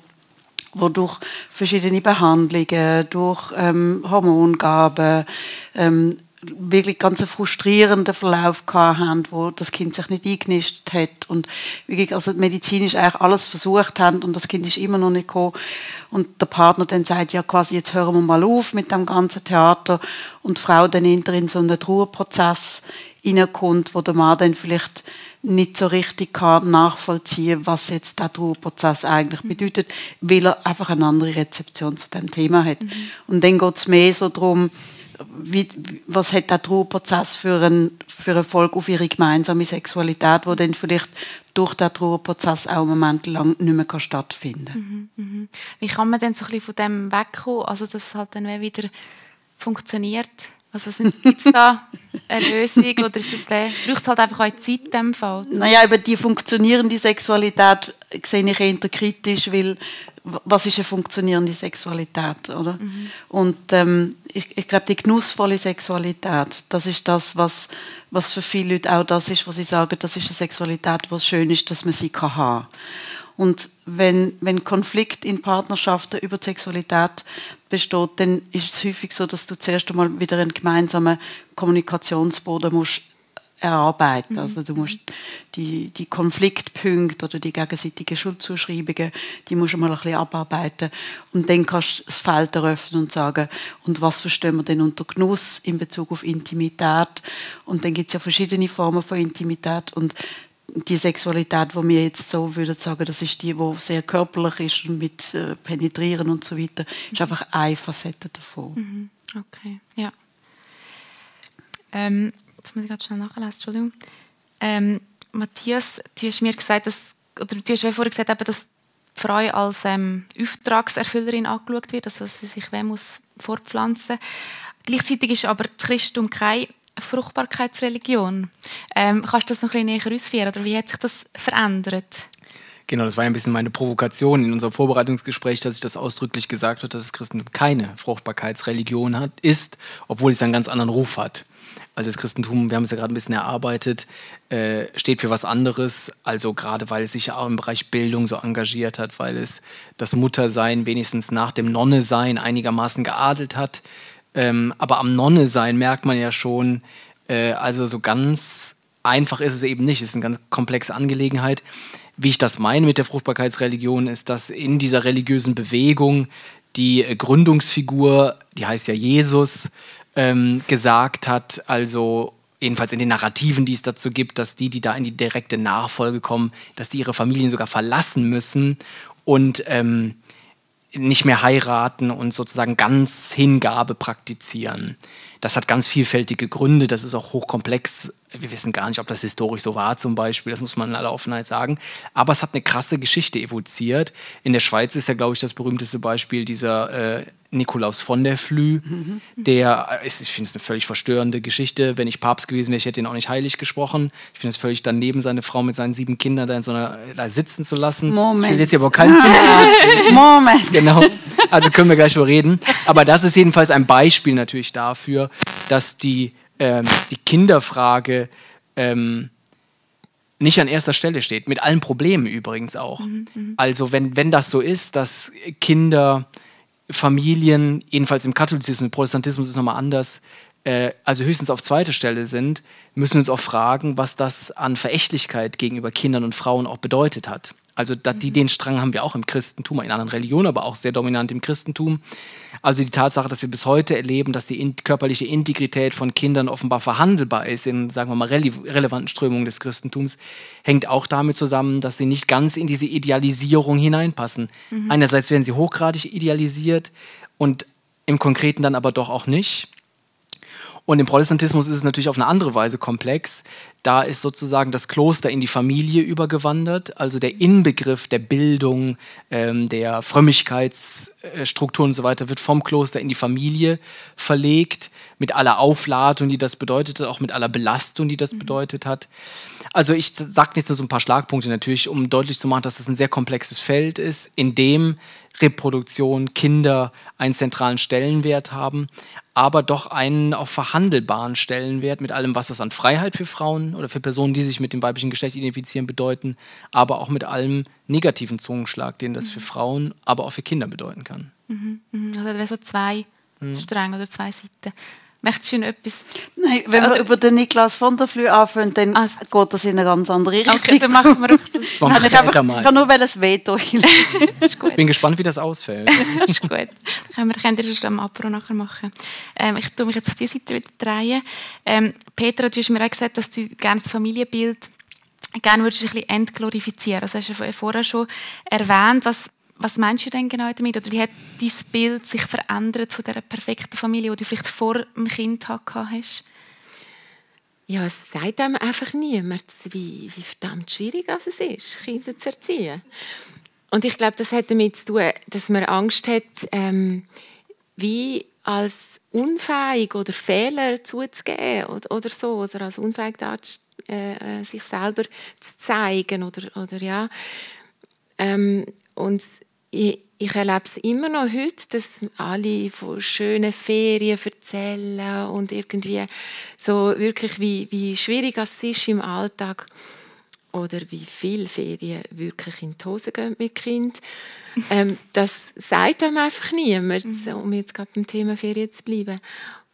wo durch verschiedene Behandlungen, durch ähm, Hormongaben, ähm, wirklich ganz frustrierenden Verlauf haben, wo das Kind sich nicht eingenistet hat und wirklich also medizinisch eigentlich alles versucht haben und das Kind ist immer noch nicht gekommen und der Partner dann sagt, ja quasi jetzt hören wir mal auf mit dem ganzen Theater und die Frau dann in so einen Trauerprozess hineinkommt, wo der Mann dann vielleicht nicht so richtig kann nachvollziehen, was jetzt der Trauerprozess eigentlich bedeutet, weil er einfach eine andere Rezeption zu dem Thema hat. Mhm. Und dann geht es mehr so darum, wie, was hat der Trauerprozess für einen, für eine Folge auf ihre gemeinsame Sexualität, wo dann vielleicht durch den Trauerprozess auch einen Moment lang nicht mehr stattfinden kann. Mhm, mhm. Wie kann man denn so ein bisschen von dem wegkommen, also dass es halt dann wieder funktioniert? Also gibt es da eine Lösung oder ist das, braucht es halt einfach auch Zeit in diesem Fall? Naja, über die funktionierende Sexualität sehe ich eher kritisch, weil was ist eine funktionierende Sexualität, oder? Mhm. Und ähm, ich, ich glaube, die genussvolle Sexualität, das ist das, was, was für viele Leute auch das ist, was sie sagen, das ist eine Sexualität, was schön ist, dass man sie kann haben. Und wenn, wenn Konflikt in Partnerschaften über die Sexualität besteht, dann ist es häufig so, dass du zuerst einmal wieder einen gemeinsamen Kommunikationsboden musst erarbeiten. Mhm. Also du musst die, die Konfliktpunkte oder die gegenseitigen Schuldzuschreibungen, die musst du mal ein bisschen abarbeiten. Und dann kannst du das Feld eröffnen und sagen, und was verstehen wir denn unter Genuss in Bezug auf Intimität? Und dann gibt es ja verschiedene Formen von Intimität und die Sexualität, wo wir jetzt so würden sagen, das ist die, wo sehr körperlich ist und mit äh, Penetrieren und so weiter, ist mhm. einfach eine Facette davon. Mhm. Okay, ja. Ähm, jetzt muss ich gerade schnell nachlesen, Entschuldigung. Ähm, Matthias, du hast mir gesagt, dass, oder du hast vorher gesagt, dass die Frau als ähm, Auftragserfüllerin angeschaut wird, also dass sie sich wem muss fortpflanzen muss. Gleichzeitig ist aber das Christentum keine Fruchtbarkeitsreligion. Ähm, kannst du das noch ein bisschen näher ausführen oder wie hat sich das verändert? Genau, das war ja ein bisschen meine Provokation in unserem Vorbereitungsgespräch, dass ich das ausdrücklich gesagt habe, dass das Christentum keine Fruchtbarkeitsreligion hat, ist, obwohl es einen ganz anderen Ruf hat. Also das Christentum, wir haben es ja gerade ein bisschen erarbeitet, äh, steht für was anderes. Also gerade weil es sich ja auch im Bereich Bildung so engagiert hat, weil es das Muttersein wenigstens nach dem Nonnesein einigermaßen geadelt hat. Ähm, aber am Nonnesein merkt man ja schon, äh, also so ganz einfach ist es eben nicht. Es ist eine ganz komplexe Angelegenheit. Wie ich das meine mit der Fruchtbarkeitsreligion, ist, dass in dieser religiösen Bewegung die Gründungsfigur, die heißt ja Jesus, ähm, gesagt hat, also jedenfalls in den Narrativen, die es dazu gibt, dass die, die da in die direkte Nachfolge kommen, dass die ihre Familien sogar verlassen müssen. Und ähm, nicht mehr heiraten und sozusagen ganz Hingabe praktizieren. Das hat ganz vielfältige Gründe, das ist auch hochkomplex. Wir wissen gar nicht, ob das historisch so war zum Beispiel, das muss man in aller Offenheit sagen. Aber es hat eine krasse Geschichte evoziert. In der Schweiz ist ja, glaube ich, das berühmteste Beispiel dieser äh, Nikolaus von der Flü, mhm. der, ist, ich finde es eine völlig verstörende Geschichte. Wenn ich Papst gewesen wäre, ich hätte ihn auch nicht heilig gesprochen. Ich finde es völlig daneben, seine Frau mit seinen sieben Kindern da in so einer da sitzen zu lassen. Moment. Ich will jetzt hier aber keinen Moment. Genau. Also können wir gleich über reden. Aber das ist jedenfalls ein Beispiel natürlich dafür, dass die, ähm, die Kinderfrage ähm, nicht an erster Stelle steht. Mit allen Problemen übrigens auch. Mhm, mhm. also wenn, wenn das so ist, dass Kinder Familien, jedenfalls im Katholizismus, im Protestantismus ist es nochmal anders, äh, also höchstens auf zweiter Stelle sind, müssen wir uns auch fragen, was das an Verächtlichkeit gegenüber Kindern und Frauen auch bedeutet hat. Also die, mhm. den Strang haben wir auch im Christentum, in anderen Religionen, aber auch sehr dominant im Christentum. Also die Tatsache, dass wir bis heute erleben, dass die in, körperliche Integrität von Kindern offenbar verhandelbar ist in, sagen wir mal, rele relevanten Strömungen des Christentums, hängt auch damit zusammen, dass sie nicht ganz in diese Idealisierung hineinpassen. Mhm. Einerseits werden sie hochgradig idealisiert und im Konkreten dann aber doch auch nicht. Und im Protestantismus ist es natürlich auf eine andere Weise komplex. Da ist sozusagen das Kloster in die Familie übergewandert, also der Inbegriff der Bildung, ähm, der Frömmigkeitsstrukturen und so weiter wird vom Kloster in die Familie verlegt, mit aller Aufladung, die das bedeutet hat, auch mit aller Belastung, die das mhm. bedeutet hat. Also ich sage jetzt nur so ein paar Schlagpunkte natürlich, um deutlich zu machen, dass das ein sehr komplexes Feld ist, in dem Reproduktion, Kinder einen zentralen Stellenwert haben, aber doch einen auch verhandelbaren Stellenwert mit allem, was das an Freiheit für Frauen oder für Personen, die sich mit dem weiblichen Geschlecht identifizieren, bedeuten, aber auch mit allem negativen Zungenschlag, den das für Frauen, aber auch für Kinder bedeuten kann. Mhm, mhm. Also da wäre so zwei mhm. Stränge oder zwei Seiten. Möchtest du noch etwas? Nein, wenn wir über den Niklas von der Flü anfangen, dann also. geht das in eine ganz andere Richtung. Okay, dann machen wir doch das. ich, einfach, ich kann nur das Veto Ich bin gespannt, wie das ausfällt. das ist gut. Dann können wir das am Apro nachher machen. Ähm, ich tue mich jetzt auf diese Seite wieder drehen. Ähm, Petra, du hast mir auch gesagt, dass du gerne das Familienbild gerne würdest du ein bisschen entglorifizieren. Also hast du vorher schon erwähnt, was was meinst du denn genau damit? Oder wie hat dein Bild sich verändert von dieser perfekten Familie, die du vielleicht vor dem Kind hast? Ja, es sagt einem einfach niemand, wie, wie verdammt schwierig es ist, Kinder zu erziehen. Und ich glaube, das hat damit zu tun, dass man Angst hat, ähm, wie als unfähig oder Fehler zuzugeben oder, oder so, oder als unfähig da, äh, sich selber zu zeigen oder, oder ja. Ähm, und ich, ich erlebe es immer noch heute, dass alle von schönen Ferien erzählen und irgendwie so wirklich, wie, wie schwierig es ist im Alltag oder wie viele Ferien wirklich in die Hose gehen mit Kind. ähm, das sagt einem einfach niemand, mhm. um jetzt gerade beim Thema Ferien zu bleiben.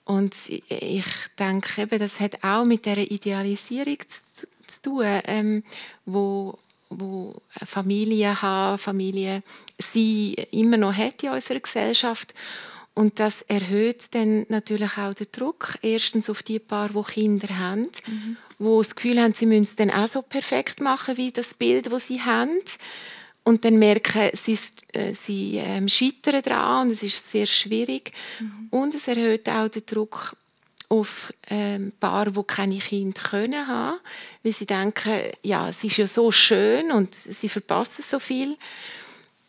Und ich denke, eben, das hat auch mit der Idealisierung zu, zu tun, ähm, wo wo Familie haben, Familie sie immer noch hat in unserer Gesellschaft. Und das erhöht dann natürlich auch den Druck. Erstens auf die Paar, die Kinder haben, mhm. wo das Gefühl haben, sie müssen es dann auch so perfekt machen wie das Bild, das sie haben. Und dann merken, sie, äh, sie ähm, scheitern daran und es ist sehr schwierig. Mhm. Und es erhöht auch den Druck auf ähm, Paare, die keine Kinder können haben, weil sie denken, ja, es ist ja so schön und sie verpassen so viel.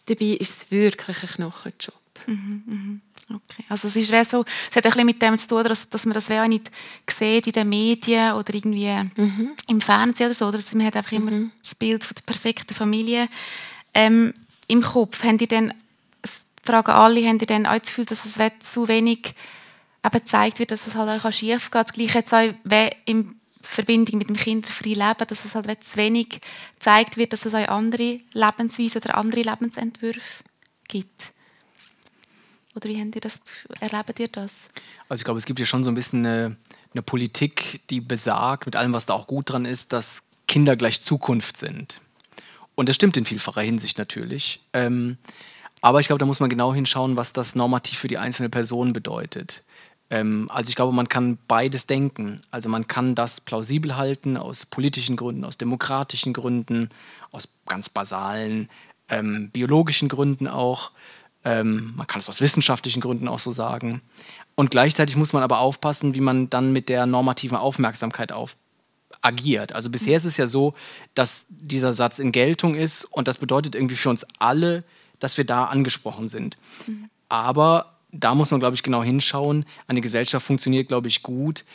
Dabei ist es wirklich ein Knochenjob. Mhm, mhm. Okay. Also es, ist so, es hat ein bisschen mit dem zu tun, dass, dass man das auch nicht sieht in den Medien oder irgendwie mhm. im Fernsehen oder so. Oder man hat einfach immer mhm. das Bild von der perfekten Familie ähm, im Kopf. Haben die denn, fragen alle, haben die denn auch das Gefühl, dass es zu wenig eben gezeigt wird, dass es halt auch schief geht. Das Gleiche jetzt auch in Verbindung mit dem kinderfreien Leben, dass es halt zu wenig gezeigt wird, dass es auch andere Lebensweisen oder andere Lebensentwürfe gibt. Oder wie ihr das, erlebt ihr das? Also ich glaube, es gibt ja schon so ein bisschen eine, eine Politik, die besagt, mit allem, was da auch gut dran ist, dass Kinder gleich Zukunft sind. Und das stimmt in vielfacher Hinsicht natürlich. Ähm, aber ich glaube, da muss man genau hinschauen, was das normativ für die einzelne Person bedeutet. Ähm, also ich glaube, man kann beides denken. Also man kann das plausibel halten aus politischen Gründen, aus demokratischen Gründen, aus ganz basalen ähm, biologischen Gründen auch. Ähm, man kann es aus wissenschaftlichen Gründen auch so sagen. Und gleichzeitig muss man aber aufpassen, wie man dann mit der normativen Aufmerksamkeit auf agiert. Also bisher ist es ja so, dass dieser Satz in Geltung ist und das bedeutet irgendwie für uns alle, dass wir da angesprochen sind. Mhm. Aber da muss man, glaube ich, genau hinschauen. Eine Gesellschaft funktioniert, glaube ich, gut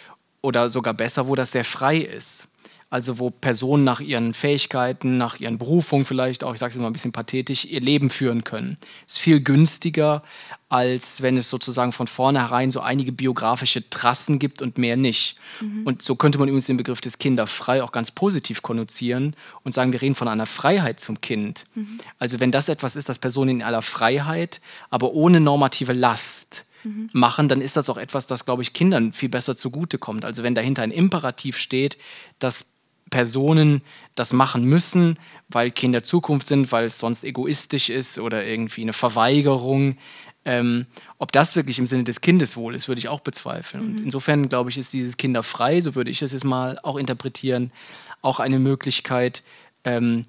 oder sogar besser, wo das sehr frei ist. Also wo Personen nach ihren Fähigkeiten, nach ihren Berufungen vielleicht auch, ich sage es immer ein bisschen pathetisch, ihr Leben führen können. Ist viel günstiger, als wenn es sozusagen von vornherein so einige biografische Trassen gibt und mehr nicht. Mhm. Und so könnte man übrigens den Begriff des Kinderfrei auch ganz positiv konnotieren und sagen, wir reden von einer Freiheit zum Kind. Mhm. Also wenn das etwas ist, das Personen in aller Freiheit, aber ohne normative Last, mhm. machen, dann ist das auch etwas, das, glaube ich, Kindern viel besser zugutekommt. Also wenn dahinter ein Imperativ steht, dass Personen das machen müssen, weil Kinder Zukunft sind, weil es sonst egoistisch ist oder irgendwie eine Verweigerung. Ähm, ob das wirklich im Sinne des Kindeswohl ist, würde ich auch bezweifeln. Mhm. Und insofern, glaube ich, ist dieses Kinderfrei, so würde ich es jetzt mal auch interpretieren, auch eine Möglichkeit, ähm,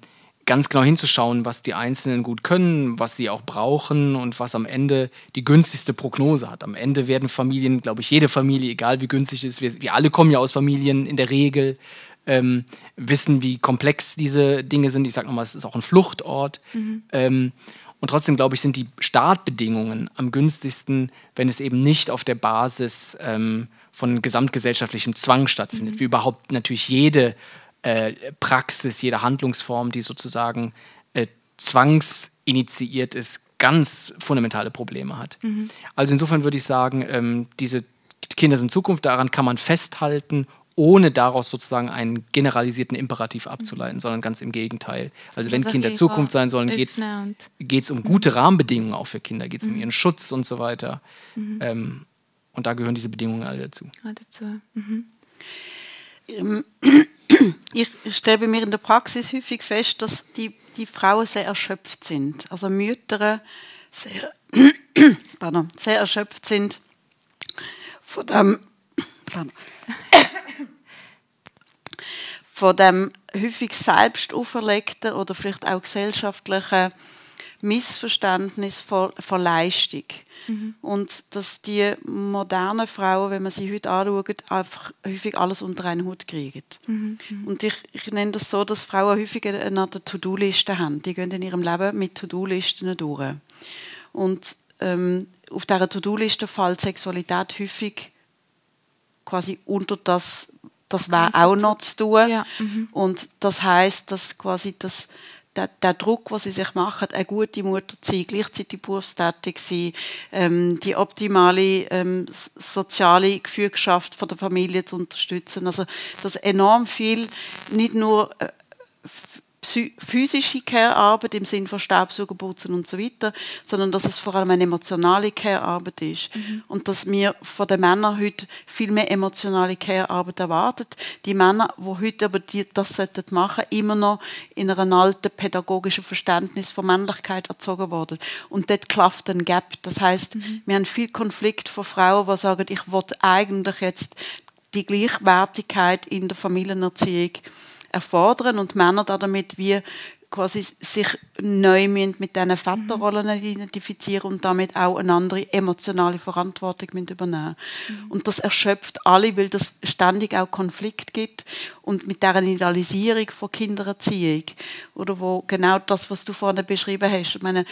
ganz genau hinzuschauen, was die Einzelnen gut können, was sie auch brauchen und was am Ende die günstigste Prognose hat. Am Ende werden Familien, glaube ich, jede Familie, egal wie günstig es ist, wir, wir alle kommen ja aus Familien in der Regel, ähm, wissen, wie komplex diese Dinge sind. Ich sage nochmal, es ist auch ein Fluchtort. Mhm. Ähm, und trotzdem, glaube ich, sind die Startbedingungen am günstigsten, wenn es eben nicht auf der Basis ähm, von gesamtgesellschaftlichem Zwang stattfindet, mhm. wie überhaupt natürlich jede äh, Praxis, jede Handlungsform, die sozusagen äh, zwangsinitiiert ist, ganz fundamentale Probleme hat. Mhm. Also insofern würde ich sagen, ähm, diese Kinder sind Zukunft, daran kann man festhalten, ohne daraus sozusagen einen generalisierten Imperativ abzuleiten, mhm. sondern ganz im Gegenteil. Also wenn Kinder Zukunft sein sollen, geht es um gute mhm. Rahmenbedingungen auch für Kinder, geht es mhm. um ihren Schutz und so weiter. Mhm. Ähm, und da gehören diese Bedingungen alle dazu. Mhm. Ähm, ich stelle bei mir in der Praxis häufig fest, dass die, die Frauen sehr erschöpft sind. Also Mütter sehr, pardon, sehr erschöpft sind von dem, pardon, von dem häufig selbst auferlegten oder vielleicht auch gesellschaftlichen Missverständnis von, von Leistung. Mhm. Und dass die modernen Frauen, wenn man sie heute anschaut, einfach häufig alles unter einen Hut kriegen. Mhm. Und ich, ich nenne das so, dass Frauen häufig eine To-Do-Liste haben. Die gehen in ihrem Leben mit To-Do-Listen durch. Und ähm, auf dieser To-Do-Liste fällt Sexualität häufig quasi unter das, das wäre auch noch zu tun. Ja. Mhm. Und das heißt, dass quasi das, der, der, Druck, was sie sich machen, eine gute Mutter zu sein, gleichzeitig berufstätig sein, ähm, die optimale ähm, soziale Gefühlschaft von der Familie zu unterstützen. Also, dass enorm viel nicht nur äh, physische Care-Arbeit im Sinne von Staubsaugen, Putzen und so weiter, sondern dass es vor allem eine emotionale Care-Arbeit ist. Mhm. Und dass wir von den Männern heute viel mehr emotionale Care-Arbeit erwarten. Die Männer, die heute aber die, das sollten machen, immer noch in einem alten pädagogischen Verständnis von Männlichkeit erzogen worden. Und dort klafft ein Gap. Das heißt, mhm. wir haben viel Konflikt von Frauen, die sagen, ich will eigentlich jetzt die Gleichwertigkeit in der Familienerziehung erfordern und Männer damit wie quasi sich neu mit diesen Vaterrollen mhm. identifizieren und damit auch eine andere emotionale Verantwortung übernehmen mhm. Und das erschöpft alle, weil das ständig auch Konflikt gibt und mit deren Idealisierung von Kindererziehung oder wo genau das, was du vorhin beschrieben hast, ich meine,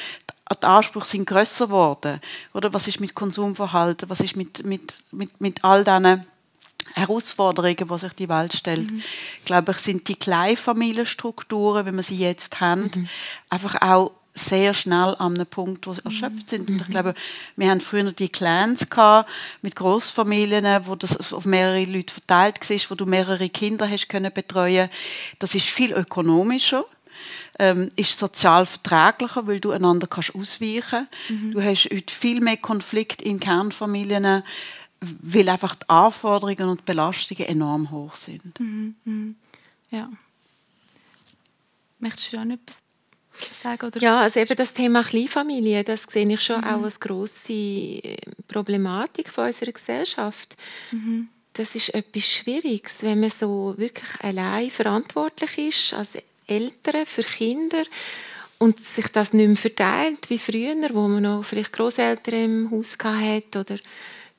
die Ansprüche sind größer geworden. Oder was ist mit Konsumverhalten, was ist mit, mit, mit, mit all diesen Herausforderungen, die sich die Welt stellt, mhm. glaube ich, sind die Kleinfamilienstrukturen, wie wir sie jetzt haben, mhm. einfach auch sehr schnell an einem Punkt, wo sie erschöpft sind. Und ich mhm. glaube, wir haben früher die Clans gehabt, mit Großfamilien, wo das auf mehrere Leute verteilt war, wo du mehrere Kinder hast können betreuen. Das ist viel ökonomischer. Ähm, ist sozial verträglicher, weil du einander kannst ausweichen. Mhm. Du hast heute viel mehr Konflikt in Kernfamilien weil einfach die Anforderungen und die Belastungen enorm hoch sind. Mhm, mhm. Ja. Möchtest du auch etwas sagen? Oder? Ja, also eben das Thema Kleinfamilie, das sehe ich schon mhm. auch als grosse äh, Problematik von unserer Gesellschaft. Mhm. Das ist etwas Schwieriges, wenn man so wirklich allein verantwortlich ist als Eltern für Kinder und sich das nicht mehr verteilt wie früher, wo man noch vielleicht Großeltern im Haus hatte oder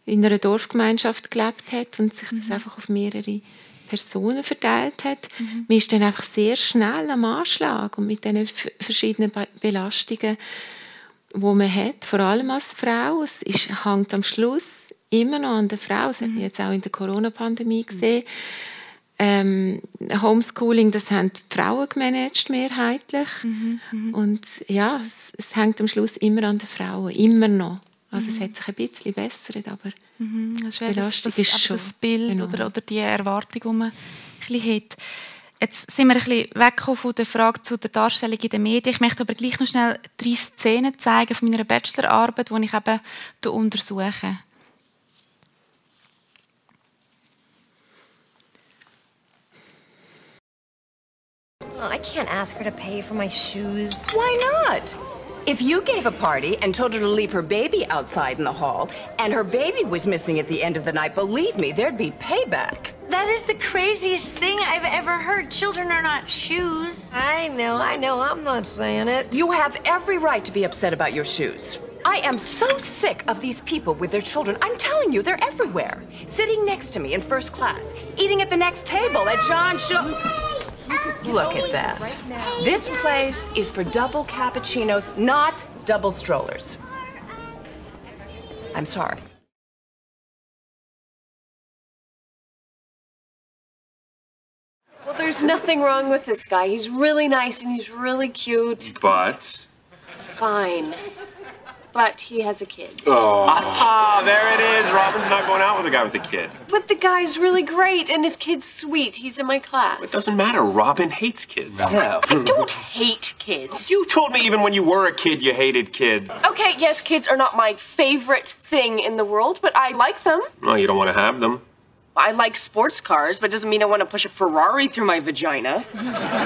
in einer Dorfgemeinschaft gelebt hat und sich das mhm. einfach auf mehrere Personen verteilt hat. Mhm. Man ist dann einfach sehr schnell am Anschlag und mit diesen verschiedenen Belastungen, wo man hat, vor allem als Frau. Es ist, hängt am Schluss immer noch an der Frau. Das mhm. hat man jetzt auch in der Corona-Pandemie gesehen. Ähm, Homeschooling, das haben die Frauen gemanagt, mehrheitlich. Mhm. Mhm. Und ja, es, es hängt am Schluss immer an den Frauen, immer noch. Also mhm. es hat sich ein bisschen bessert, aber mhm. das ist Belastung das, das, ist schon das Bild oder, oder die Erwartung, die man ein hat. Jetzt sind wir ein bisschen weggekommen von der Frage zu der Darstellung in den Medien. Ich möchte aber gleich noch schnell drei Szenen zeigen von meiner Bachelorarbeit, die ich eben untersuche. I can't ask her to pay for my shoes. Why not? If you gave a party and told her to leave her baby outside in the hall, and her baby was missing at the end of the night, believe me, there'd be payback. That is the craziest thing I've ever heard. Children are not shoes. I know, I know, I'm not saying it. You have every right to be upset about your shoes. I am so sick of these people with their children. I'm telling you, they're everywhere. Sitting next to me in first class, eating at the next table at John Show. Look at that. This place is for double cappuccinos, not double strollers. I'm sorry. Well, there's nothing wrong with this guy. He's really nice and he's really cute. But? Fine but he has a kid. Oh. Ah, there it is. Robin's not going out with a guy with a kid. But the guy's really great, and his kid's sweet. He's in my class. It doesn't matter. Robin hates kids. No. I don't hate kids. You told me even when you were a kid you hated kids. Okay, yes, kids are not my favorite thing in the world, but I like them. Oh, you don't want to have them. I like sports cars, but it doesn't mean I want to push a Ferrari through my vagina.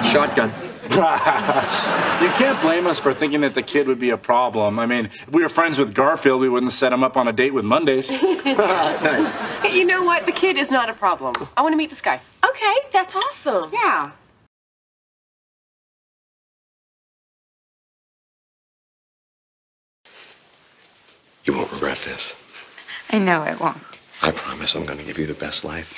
Shotgun. you can't blame us for thinking that the kid would be a problem. I mean, if we were friends with Garfield, we wouldn't set him up on a date with Mondays. nice. You know what? The kid is not a problem. I want to meet this guy. Okay, that's awesome. Yeah. You won't regret this. I know it won't. I promise I'm going to give you the best life.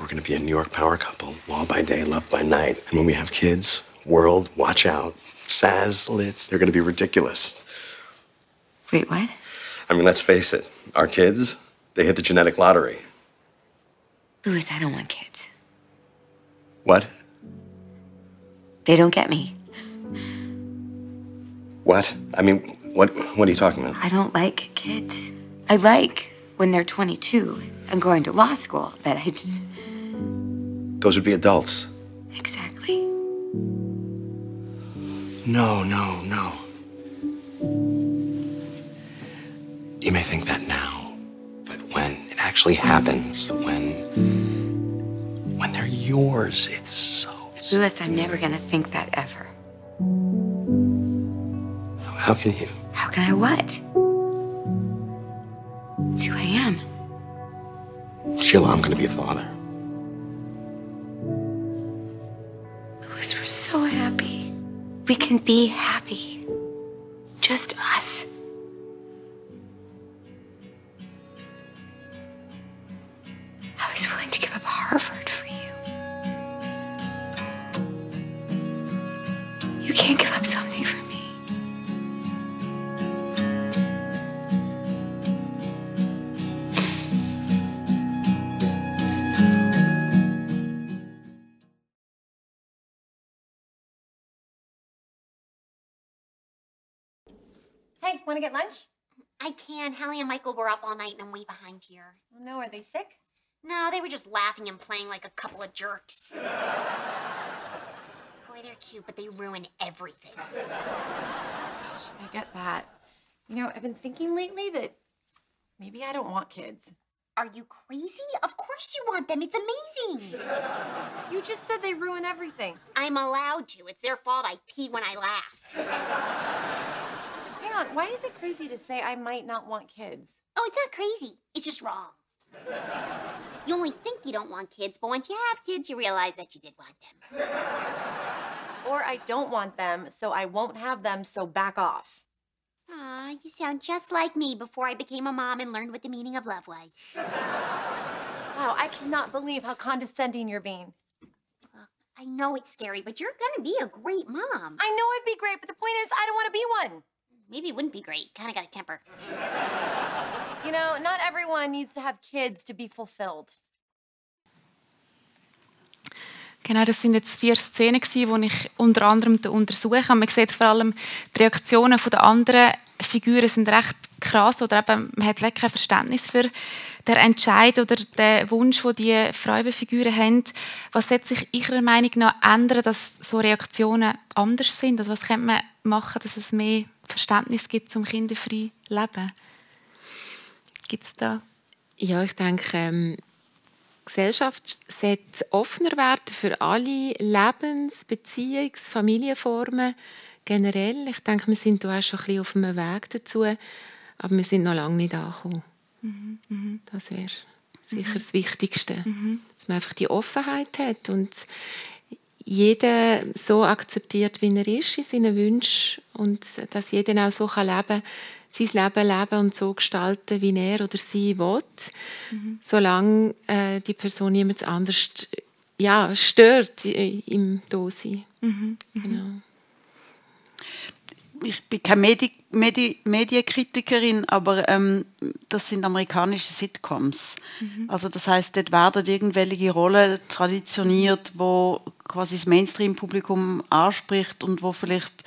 We're going to be a New York power couple, law by day, love by night. And when we have kids, world, watch out. Saz, Litz, they're going to be ridiculous. Wait, what? I mean, let's face it. Our kids, they hit the genetic lottery. Louis, I don't want kids. What? They don't get me. What? I mean, what what are you talking about? I don't like kids. I like when they're 22 and going to law school, but I just. Those would be adults. Exactly. No, no, no. You may think that now, but when it actually happens, when when they're yours, it's so. Louis, I'm never gonna think that ever. How can you? How can I what? Sheila, I'm gonna be a father. Louis, we're so happy. We can be happy. Get lunch? I can. Hallie and Michael were up all night and I'm way behind here. Oh, no, are they sick? No, they were just laughing and playing like a couple of jerks. Boy, they're cute, but they ruin everything. I get that. You know, I've been thinking lately that maybe I don't want kids. Are you crazy? Of course you want them. It's amazing. You just said they ruin everything. I'm allowed to. It's their fault I pee when I laugh. On, why is it crazy to say I might not want kids? Oh, it's not crazy. It's just wrong. You only think you don't want kids, but once you have kids, you realize that you did want them. Or I don't want them, so I won't have them, so back off. Ah, you sound just like me before I became a mom and learned what the meaning of love was. Wow, I cannot believe how condescending you're being. Look, I know it's scary, but you're gonna be a great mom. I know I'd be great, but the point is, I don't want to be one. Maybe it wouldn't be great. Kinda got a temper. You know, not everyone needs to have kids to be fulfilled. Genau, das sind jetzt vier Szenen, die ich unter anderem untersuche. Man sieht vor allem, die Reaktionen der anderen Figuren sind recht krass oder eben, man hat wirklich kein Verständnis für den Entscheid oder den Wunsch, den die Frauenfiguren haben. Was sollte sich Ihrer Meinung nach ändern, dass so Reaktionen anders sind? Also was könnte man machen, dass es mehr Verständnis gibt zum kinderfreien Leben? Gibt es da? Ja, ich denke, ähm, die Gesellschaft sollte offener werden für alle Lebens-, Beziehungs-, Familienformen generell. Ich denke, wir sind da auch schon ein bisschen auf einem Weg dazu, aber wir sind noch lange nicht angekommen. Mhm, mhm. Das wäre sicher Mhm. das Wichtigste, Mhm. dass man einfach die Offenheit hat und jeder so akzeptiert, wie er ist in seinen Wünschen und dass jeder auch so kann leben sein Leben leben und so gestalten, wie er oder sie will, Mhm. solange äh, die Person jemand anders ja, stört äh, im Dasein. Mhm. Genau. ich bin keine Medi Medi Medienkritikerin, aber ähm, das sind amerikanische Sitcoms. Mhm. Also das heißt, dort werden irgendwelche Rollen traditioniert, wo quasi das Mainstream-Publikum anspricht und wo vielleicht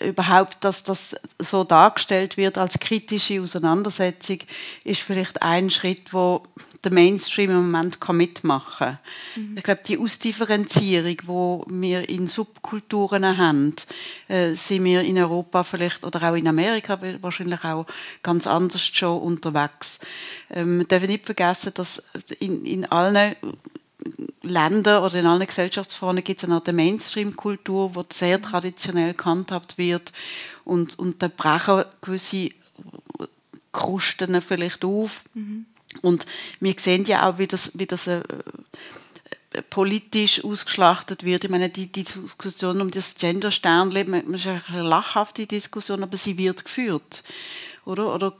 überhaupt, dass das so dargestellt wird als kritische Auseinandersetzung, ist vielleicht ein Schritt, wo der Mainstream im Moment kann mitmachen kann. Ich glaube, die Ausdifferenzierung, wo wir in Subkulturen haben, äh, sind wir in Europa vielleicht oder auch in Amerika wahrscheinlich auch ganz anders schon unterwegs. Ähm, wir dürfen nicht vergessen, dass in, in allen Ländern oder in allen Gesellschaftsformen gibt es eine Mainstream-Kultur, die sehr traditionell gehandhabt wird und, und da brechen gewisse Krusten vielleicht auf. Mhm. Und wir sehen ja auch, wie das, wie das äh, äh, politisch ausgeschlachtet wird. Ich meine, die, die Diskussion um das man ist eine lachhafte Diskussion, aber sie wird geführt. Oder? Oder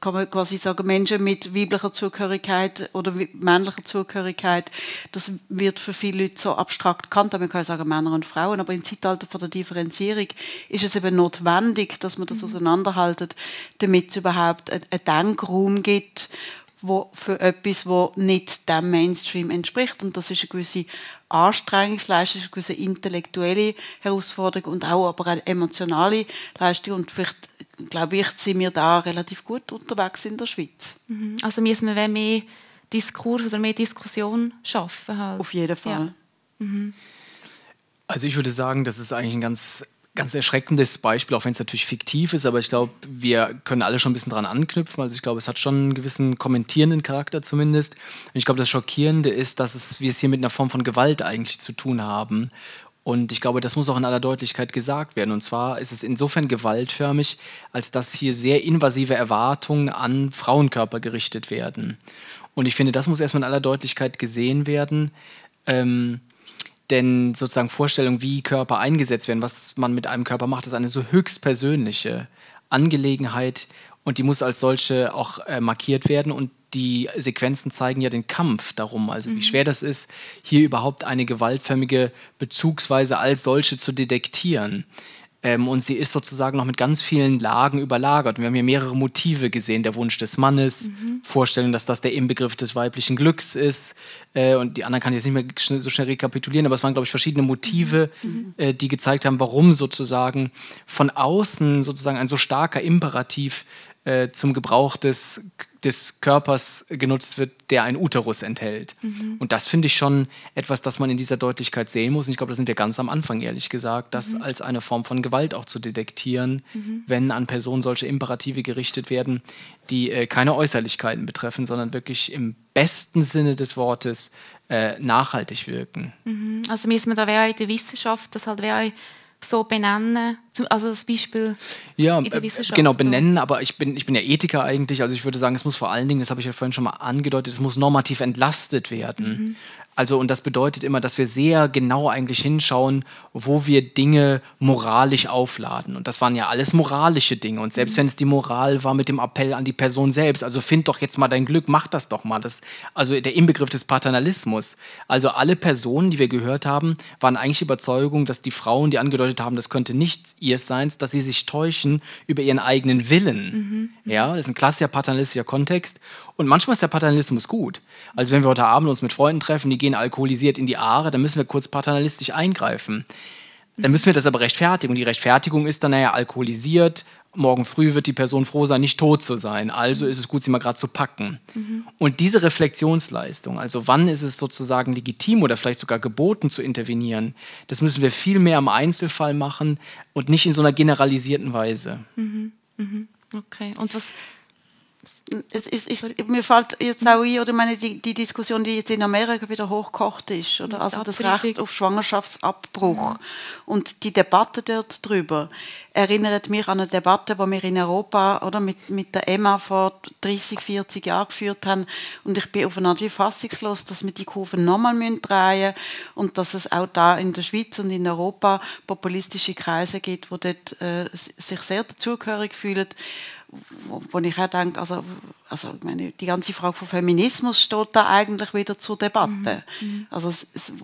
kann man quasi sagen, Menschen mit weiblicher Zugehörigkeit oder männlicher Zugehörigkeit, das wird für viele Leute so abstrakt gekannt. Man kann sagen Männer und Frauen, aber im Zeitalter von der Differenzierung ist es eben notwendig, dass man das mhm. auseinanderhaltet, damit es überhaupt einen Denkraum gibt, wo für etwas, wo nicht dem Mainstream entspricht. Und das ist eine gewisse Anstrengungsleistung, eine gewisse intellektuelle Herausforderung und auch aber eine emotionale Leistung. Und vielleicht, glaube ich, sind wir da relativ gut unterwegs in der Schweiz. Mhm. Also müssen wir mehr Diskurs oder mehr Diskussion schaffen. Halt. Auf jeden Fall. Ja. Mhm. Also ich würde sagen, das ist eigentlich ein ganz ganz erschreckendes Beispiel, auch wenn es natürlich fiktiv ist, aber ich glaube, wir können alle schon ein bisschen dran anknüpfen. Also ich glaube, es hat schon einen gewissen kommentierenden Charakter zumindest. Und ich glaube, das Schockierende ist, dass es, wir es hier mit einer Form von Gewalt eigentlich zu tun haben. Und ich glaube, das muss auch in aller Deutlichkeit gesagt werden. Und zwar ist es insofern gewaltförmig, als dass hier sehr invasive Erwartungen an Frauenkörper gerichtet werden. Und ich finde, das muss erstmal in aller Deutlichkeit gesehen werden. Ähm, denn sozusagen Vorstellung, wie Körper eingesetzt werden, was man mit einem Körper macht, ist eine so höchst persönliche Angelegenheit und die muss als solche auch äh, markiert werden und die Sequenzen zeigen ja den Kampf darum, also mhm. wie schwer das ist, hier überhaupt eine gewaltförmige Bezugsweise als solche zu detektieren. Ähm, und sie ist sozusagen noch mit ganz vielen Lagen überlagert. Und wir haben hier mehrere Motive gesehen. Der Wunsch des Mannes, mhm. Vorstellung, dass das der Inbegriff des weiblichen Glücks ist. Äh, und die anderen kann ich jetzt nicht mehr so schnell rekapitulieren, aber es waren, glaube ich, verschiedene Motive, mhm. mhm. äh, die gezeigt haben, warum sozusagen von außen sozusagen ein so starker Imperativ äh, zum Gebrauch des, des Körpers genutzt wird, der einen Uterus enthält. Mhm. Und das finde ich schon etwas, das man in dieser Deutlichkeit sehen muss. Und ich glaube, da sind wir ganz am Anfang, ehrlich gesagt, das mhm. als eine Form von Gewalt auch zu detektieren, mhm. wenn an Personen solche Imperative gerichtet werden, die äh, keine Äußerlichkeiten betreffen, sondern wirklich im besten Sinne des Wortes äh, nachhaltig wirken. Mhm. Also müssen wir da wäre in der Wissenschaft, das halt wäre so benennen? Also das Beispiel ja, in der äh, Wissenschaft. Genau, benennen, so. aber ich bin, ich bin ja Ethiker eigentlich. Also ich würde sagen, es muss vor allen Dingen, das habe ich ja vorhin schon mal angedeutet, es muss normativ entlastet werden. Mhm. Also, und das bedeutet immer, dass wir sehr genau eigentlich hinschauen, wo wir Dinge moralisch aufladen. Und das waren ja alles moralische Dinge. Und selbst mhm. wenn es die Moral war mit dem Appell an die Person selbst, also find doch jetzt mal dein Glück, mach das doch mal. Das, also der Inbegriff des Paternalismus. Also alle Personen, die wir gehört haben, waren eigentlich Überzeugung, dass die Frauen, die angedeutet haben, das könnte nicht ihr sein, dass sie sich täuschen über ihren eigenen Willen. Mhm. Ja, das ist ein klassischer paternalistischer Kontext. Und manchmal ist der Paternalismus gut. Also wenn wir heute Abend uns mit Freunden treffen, die gehen alkoholisiert in die Aare, dann müssen wir kurz paternalistisch eingreifen. Dann müssen wir das aber rechtfertigen. Und die Rechtfertigung ist dann, naja, alkoholisiert, morgen früh wird die Person froh sein, nicht tot zu sein. Also ist es gut, sie mal gerade zu packen. Mhm. Und diese Reflexionsleistung, also wann ist es sozusagen legitim oder vielleicht sogar geboten zu intervenieren, das müssen wir viel mehr im Einzelfall machen und nicht in so einer generalisierten Weise. Mhm. Mhm. Okay. Und was, es ist, ich, mir fällt jetzt auch ein, oder? Meine, die, die Diskussion, die jetzt in Amerika wieder hochgekocht ist, oder? also das Recht auf Schwangerschaftsabbruch und die Debatte dort drüber erinnert mich an eine Debatte, die wir in Europa oder? Mit, mit der Emma vor 30, 40 Jahren geführt haben. Und ich bin auf eine Art wie fassungslos, dass wir die Kurven nochmal drehen müssen und dass es auch da in der Schweiz und in Europa populistische Kreise gibt, die dort, äh, sich sehr dazugehörig fühlen wo, wo ich auch denke, also, also ich meine, die ganze Frage von Feminismus steht da eigentlich wieder zur Debatte. Mhm. mhm. Also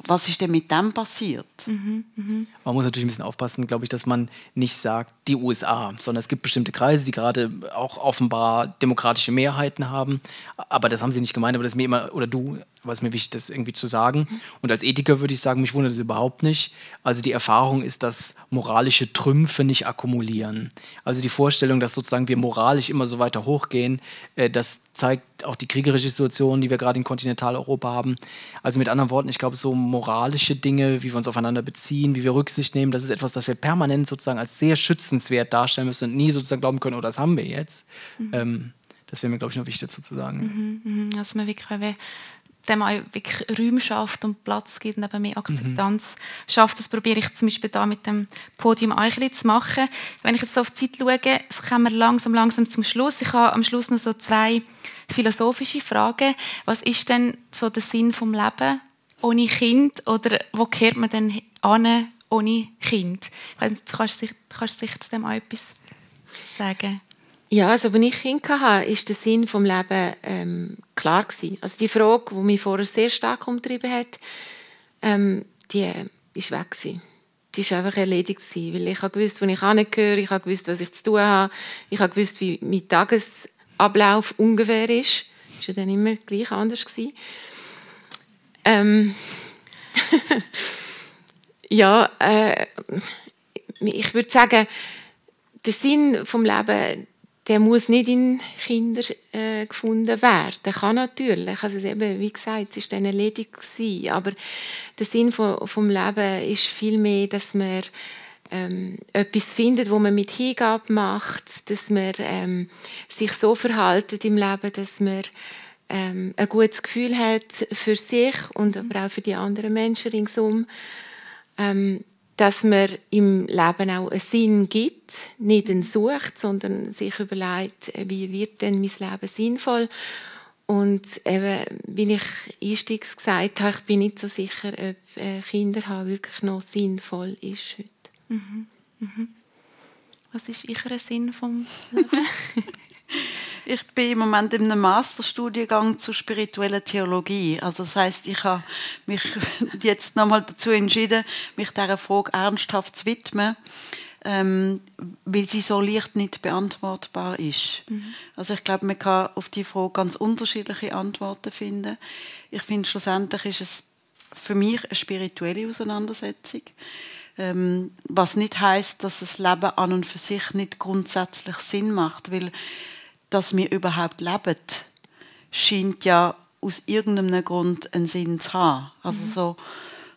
was ist denn mit dem passiert? Mhm. Mhm. Man muss natürlich ein bisschen aufpassen, glaube ich, dass man nicht sagt, die USA, sondern es gibt bestimmte Kreise, die gerade auch offenbar demokratische Mehrheiten haben. Aber das haben sie nicht gemeint, aber das ist mir immer, oder du war es mir wichtig, das irgendwie zu sagen. Und als Ethiker würde ich sagen, mich wundert es überhaupt nicht. Also die Erfahrung ist, dass moralische Trümpfe nicht akkumulieren. Also die Vorstellung, dass sozusagen wir moralisch immer so weiter hochgehen, äh, das zeigt auch die kriegerische Situation, die wir gerade in Kontinentaleuropa haben. Also mit anderen Worten, ich glaube, so moralische Dinge, wie wir uns aufeinander beziehen, wie wir Rücksicht nehmen, das ist etwas, das wir permanent sozusagen als sehr schützenswert darstellen müssen und nie sozusagen glauben können, oh, das haben wir jetzt. Mhm. Ähm, das wäre mir, glaube ich, noch wichtig dazu zu sagen. Mhm, mh. Also man wirklich dem auch wirklich Räume schafft und Platz gibt und eben mehr Akzeptanz mhm. schafft. Das probiere ich zum Beispiel da mit dem Podium auch zu machen. Wenn ich jetzt so auf die Zeit schaue, kommen wir langsam, langsam zum Schluss. Ich habe am Schluss noch so zwei philosophische Fragen. Was ist denn so der Sinn vom Leben ohne Kind oder wo kehrt man denn an ohne Kind? Ich weiss nicht, du kannst, kannst sicher zu dem auch etwas sagen. Ja, also als ich Kind hatte, ist der Sinn des Lebens ähm, klar gewesen. Also die Frage, die mich vorher sehr stark umtrieben hat, ähm, die äh, ist weg gewesen. Die ist einfach erledigt gewesen, weil ich gewusst, wo ich hingehöre, ich gewusst, was ich zu tun habe, ich gewusst, wie mein Tagesablauf ungefähr ist. Ist ja dann immer gleich anders gewesen. Ähm, ja, äh, ich würde sagen, der Sinn vom Lebens der muss nicht in Kinder äh, gefunden werden. Der kann natürlich, also eben, wie gesagt, es ist dann erledigt gewesen, aber der Sinn von, vom Leben ist viel mehr, dass man ähm, etwas findet, wo man mit Hingabe macht, dass man ähm, sich so verhaltet im Leben, dass man ähm, ein gutes Gefühl hat für sich und aber auch für die anderen Menschen ringsum. Ähm, dass man im Leben auch einen Sinn gibt, nicht einen sucht, sondern sich überlegt, wie wird denn mein Leben sinnvoll? Und eben, wie ich einstiegs gesagt habe, ich bin nicht so sicher, ob Kinder haben wirklich noch sinnvoll ist heute. Mhm. Mhm. Was ist Ihr Sinn vom Leben? Ich bin im Moment in einem Masterstudiengang zur spirituellen Theologie. Also das heißt, ich habe mich jetzt nochmal dazu entschieden, mich dieser Frage ernsthaft zu widmen, ähm, weil sie so leicht nicht beantwortbar ist. Mhm. Also ich glaube, man kann auf die Frage ganz unterschiedliche Antworten finden. Ich finde, schlussendlich ist es für mich eine spirituelle Auseinandersetzung. Ähm, was nicht heißt, dass das Leben an und für sich nicht grundsätzlich Sinn macht, weil dass wir überhaupt leben, scheint ja aus irgendeinem Grund einen Sinn zu haben. Also mhm. so,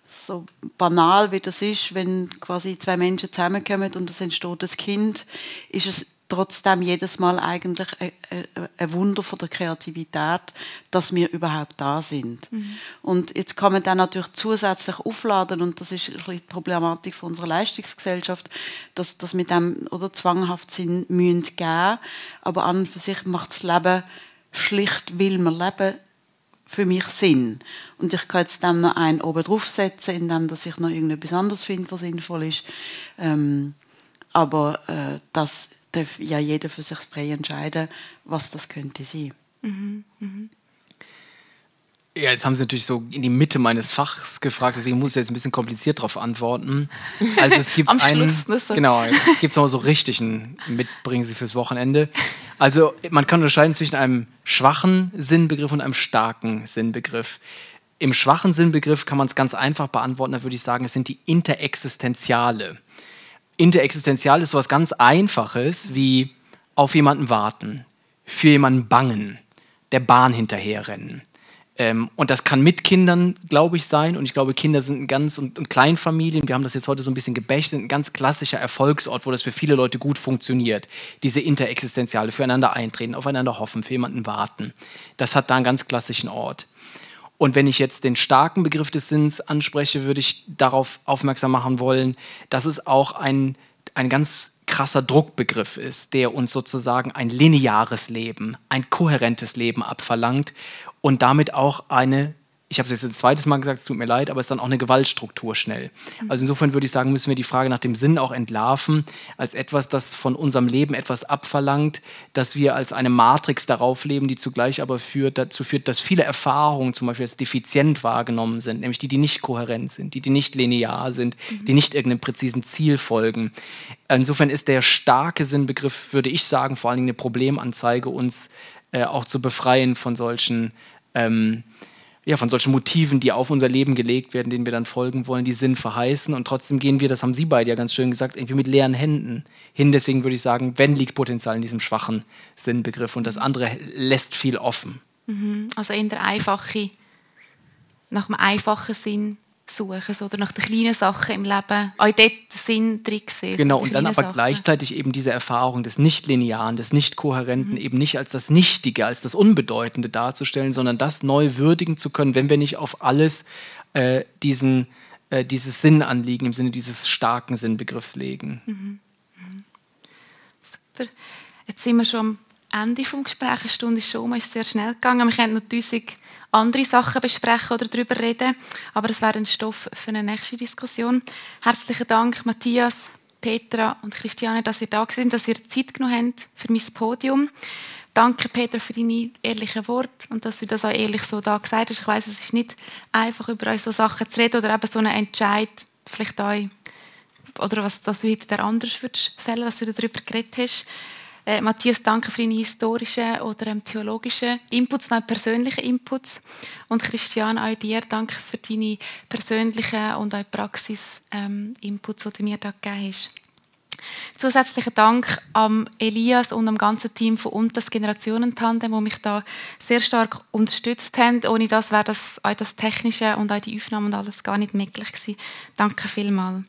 so banal wie das ist, wenn quasi zwei Menschen zusammenkommen und es entsteht ein Kind, ist es trotzdem jedes Mal eigentlich ein, Wunder von der Kreativität, dass wir überhaupt da sind. Mhm. Und jetzt kann man dann natürlich zusätzlich aufladen und das ist die Problematik von unserer Leistungsgesellschaft, dass, dass mit dem oder zwanghaft sind müssen geben, aber an und für sich macht das Leben schlicht, will man leben, für mich Sinn. Und ich kann jetzt dem noch einen oben draufsetzen, indem dass ich noch irgendetwas anderes finde, was sinnvoll ist. Ähm, aber äh, das darf ja jeder für sich frei entscheiden, was das könnte sein. Mhm. Mhm. Ja, jetzt haben Sie natürlich so in die Mitte meines Fachs gefragt, deswegen muss ich jetzt ein bisschen kompliziert darauf antworten. Also es gibt Am einen, Schluss, ne, so. genau, es gibt noch so richtig einen Mitbringen Sie fürs Wochenende. Also man kann unterscheiden zwischen einem schwachen Sinnbegriff und einem starken Sinnbegriff. Im schwachen Sinnbegriff kann man es ganz einfach beantworten, da würde ich sagen, es sind die Interexistenziale. Interexistenzial ist so etwas ganz Einfaches wie auf jemanden warten, für jemanden bangen, der Bahn hinterherrennen. Ähm, und das kann mit Kindern, glaube ich, sein. Und ich glaube, Kinder sind ein ganz und, und Kleinfamilien, wir haben das jetzt heute so ein bisschen gebächt, sind ein ganz klassischer Erfolgsort, wo das für viele Leute gut funktioniert. Diese Interexistenziale, füreinander eintreten, aufeinander hoffen, für jemanden warten. Das hat da einen ganz klassischen Ort. Und wenn ich jetzt den starken Begriff des Sinns anspreche, würde ich darauf aufmerksam machen wollen, dass es auch ein, ein ganz krasser Druckbegriff ist, der uns sozusagen ein lineares Leben, ein kohärentes Leben abverlangt und damit auch eine ich habe es jetzt ein zweites Mal gesagt, es tut mir leid, aber es ist dann auch eine Gewaltstruktur schnell. Also insofern würde ich sagen, müssen wir die Frage nach dem Sinn auch entlarven, als etwas, das von unserem Leben etwas abverlangt, dass wir als eine Matrix darauf leben, die zugleich aber führt, dazu führt, dass viele Erfahrungen zum Beispiel als defizient wahrgenommen sind, nämlich die, die nicht kohärent sind, die, die nicht linear sind, die nicht irgendeinem präzisen Ziel folgen. Insofern ist der starke Sinnbegriff, würde ich sagen, vor allen Dingen eine Problemanzeige, uns äh, auch zu befreien von solchen ähm, ja, von solchen Motiven, die auf unser Leben gelegt werden, denen wir dann folgen wollen, die Sinn verheißen. Und trotzdem gehen wir, das haben Sie beide ja ganz schön gesagt, irgendwie mit leeren Händen hin. Deswegen würde ich sagen, wenn liegt Potenzial in diesem schwachen Sinnbegriff und das andere lässt viel offen. Mhm. Also in der einfache, nach einem einfachen Sinn suchen oder nach den kleinen Sachen im Leben auch dort Sinn drin sehen. Genau, und dann aber Sachen. gleichzeitig eben diese Erfahrung des Nicht-Linearen, des Nicht-Kohärenten mhm. eben nicht als das Nichtige, als das Unbedeutende darzustellen, sondern das neu würdigen zu können, wenn wir nicht auf alles äh, diesen, äh, dieses Sinnanliegen im Sinne dieses starken Sinnbegriffs legen. Mhm. Mhm. Super. Jetzt sind wir schon Ende des Gesprächs. Eine Stunde ist schon ist sehr schnell gegangen. Wir können noch tausend andere Sachen besprechen oder darüber reden. Aber es wäre ein Stoff für eine nächste Diskussion. Herzlichen Dank, Matthias, Petra und Christiane, dass ihr da sind, dass ihr Zeit genommen habt für mein Podium. Danke, Petra, für deine ehrlichen Worte und dass du das auch ehrlich so da gesagt hast. Ich weiß, es ist nicht einfach, über euch so Sachen zu reden oder eben so einen Entscheid, vielleicht euch, oder was dass du heute anders würdest fällen, dass du darüber geredet hast. Äh, Matthias, danke für deine historischen oder ähm, theologischen Inputs, nein, persönlichen Inputs. Und Christian, auch dir, danke für deine persönlichen und auch Praxis-Inputs, ähm, die du mir da gegeben hast. Zusätzlichen Dank an Elias und am ganzen Team von Untas Generationentandem, die mich da sehr stark unterstützt haben. Ohne das wäre das, auch das Technische und auch die Aufnahmen und alles gar nicht möglich gewesen. Danke vielmals.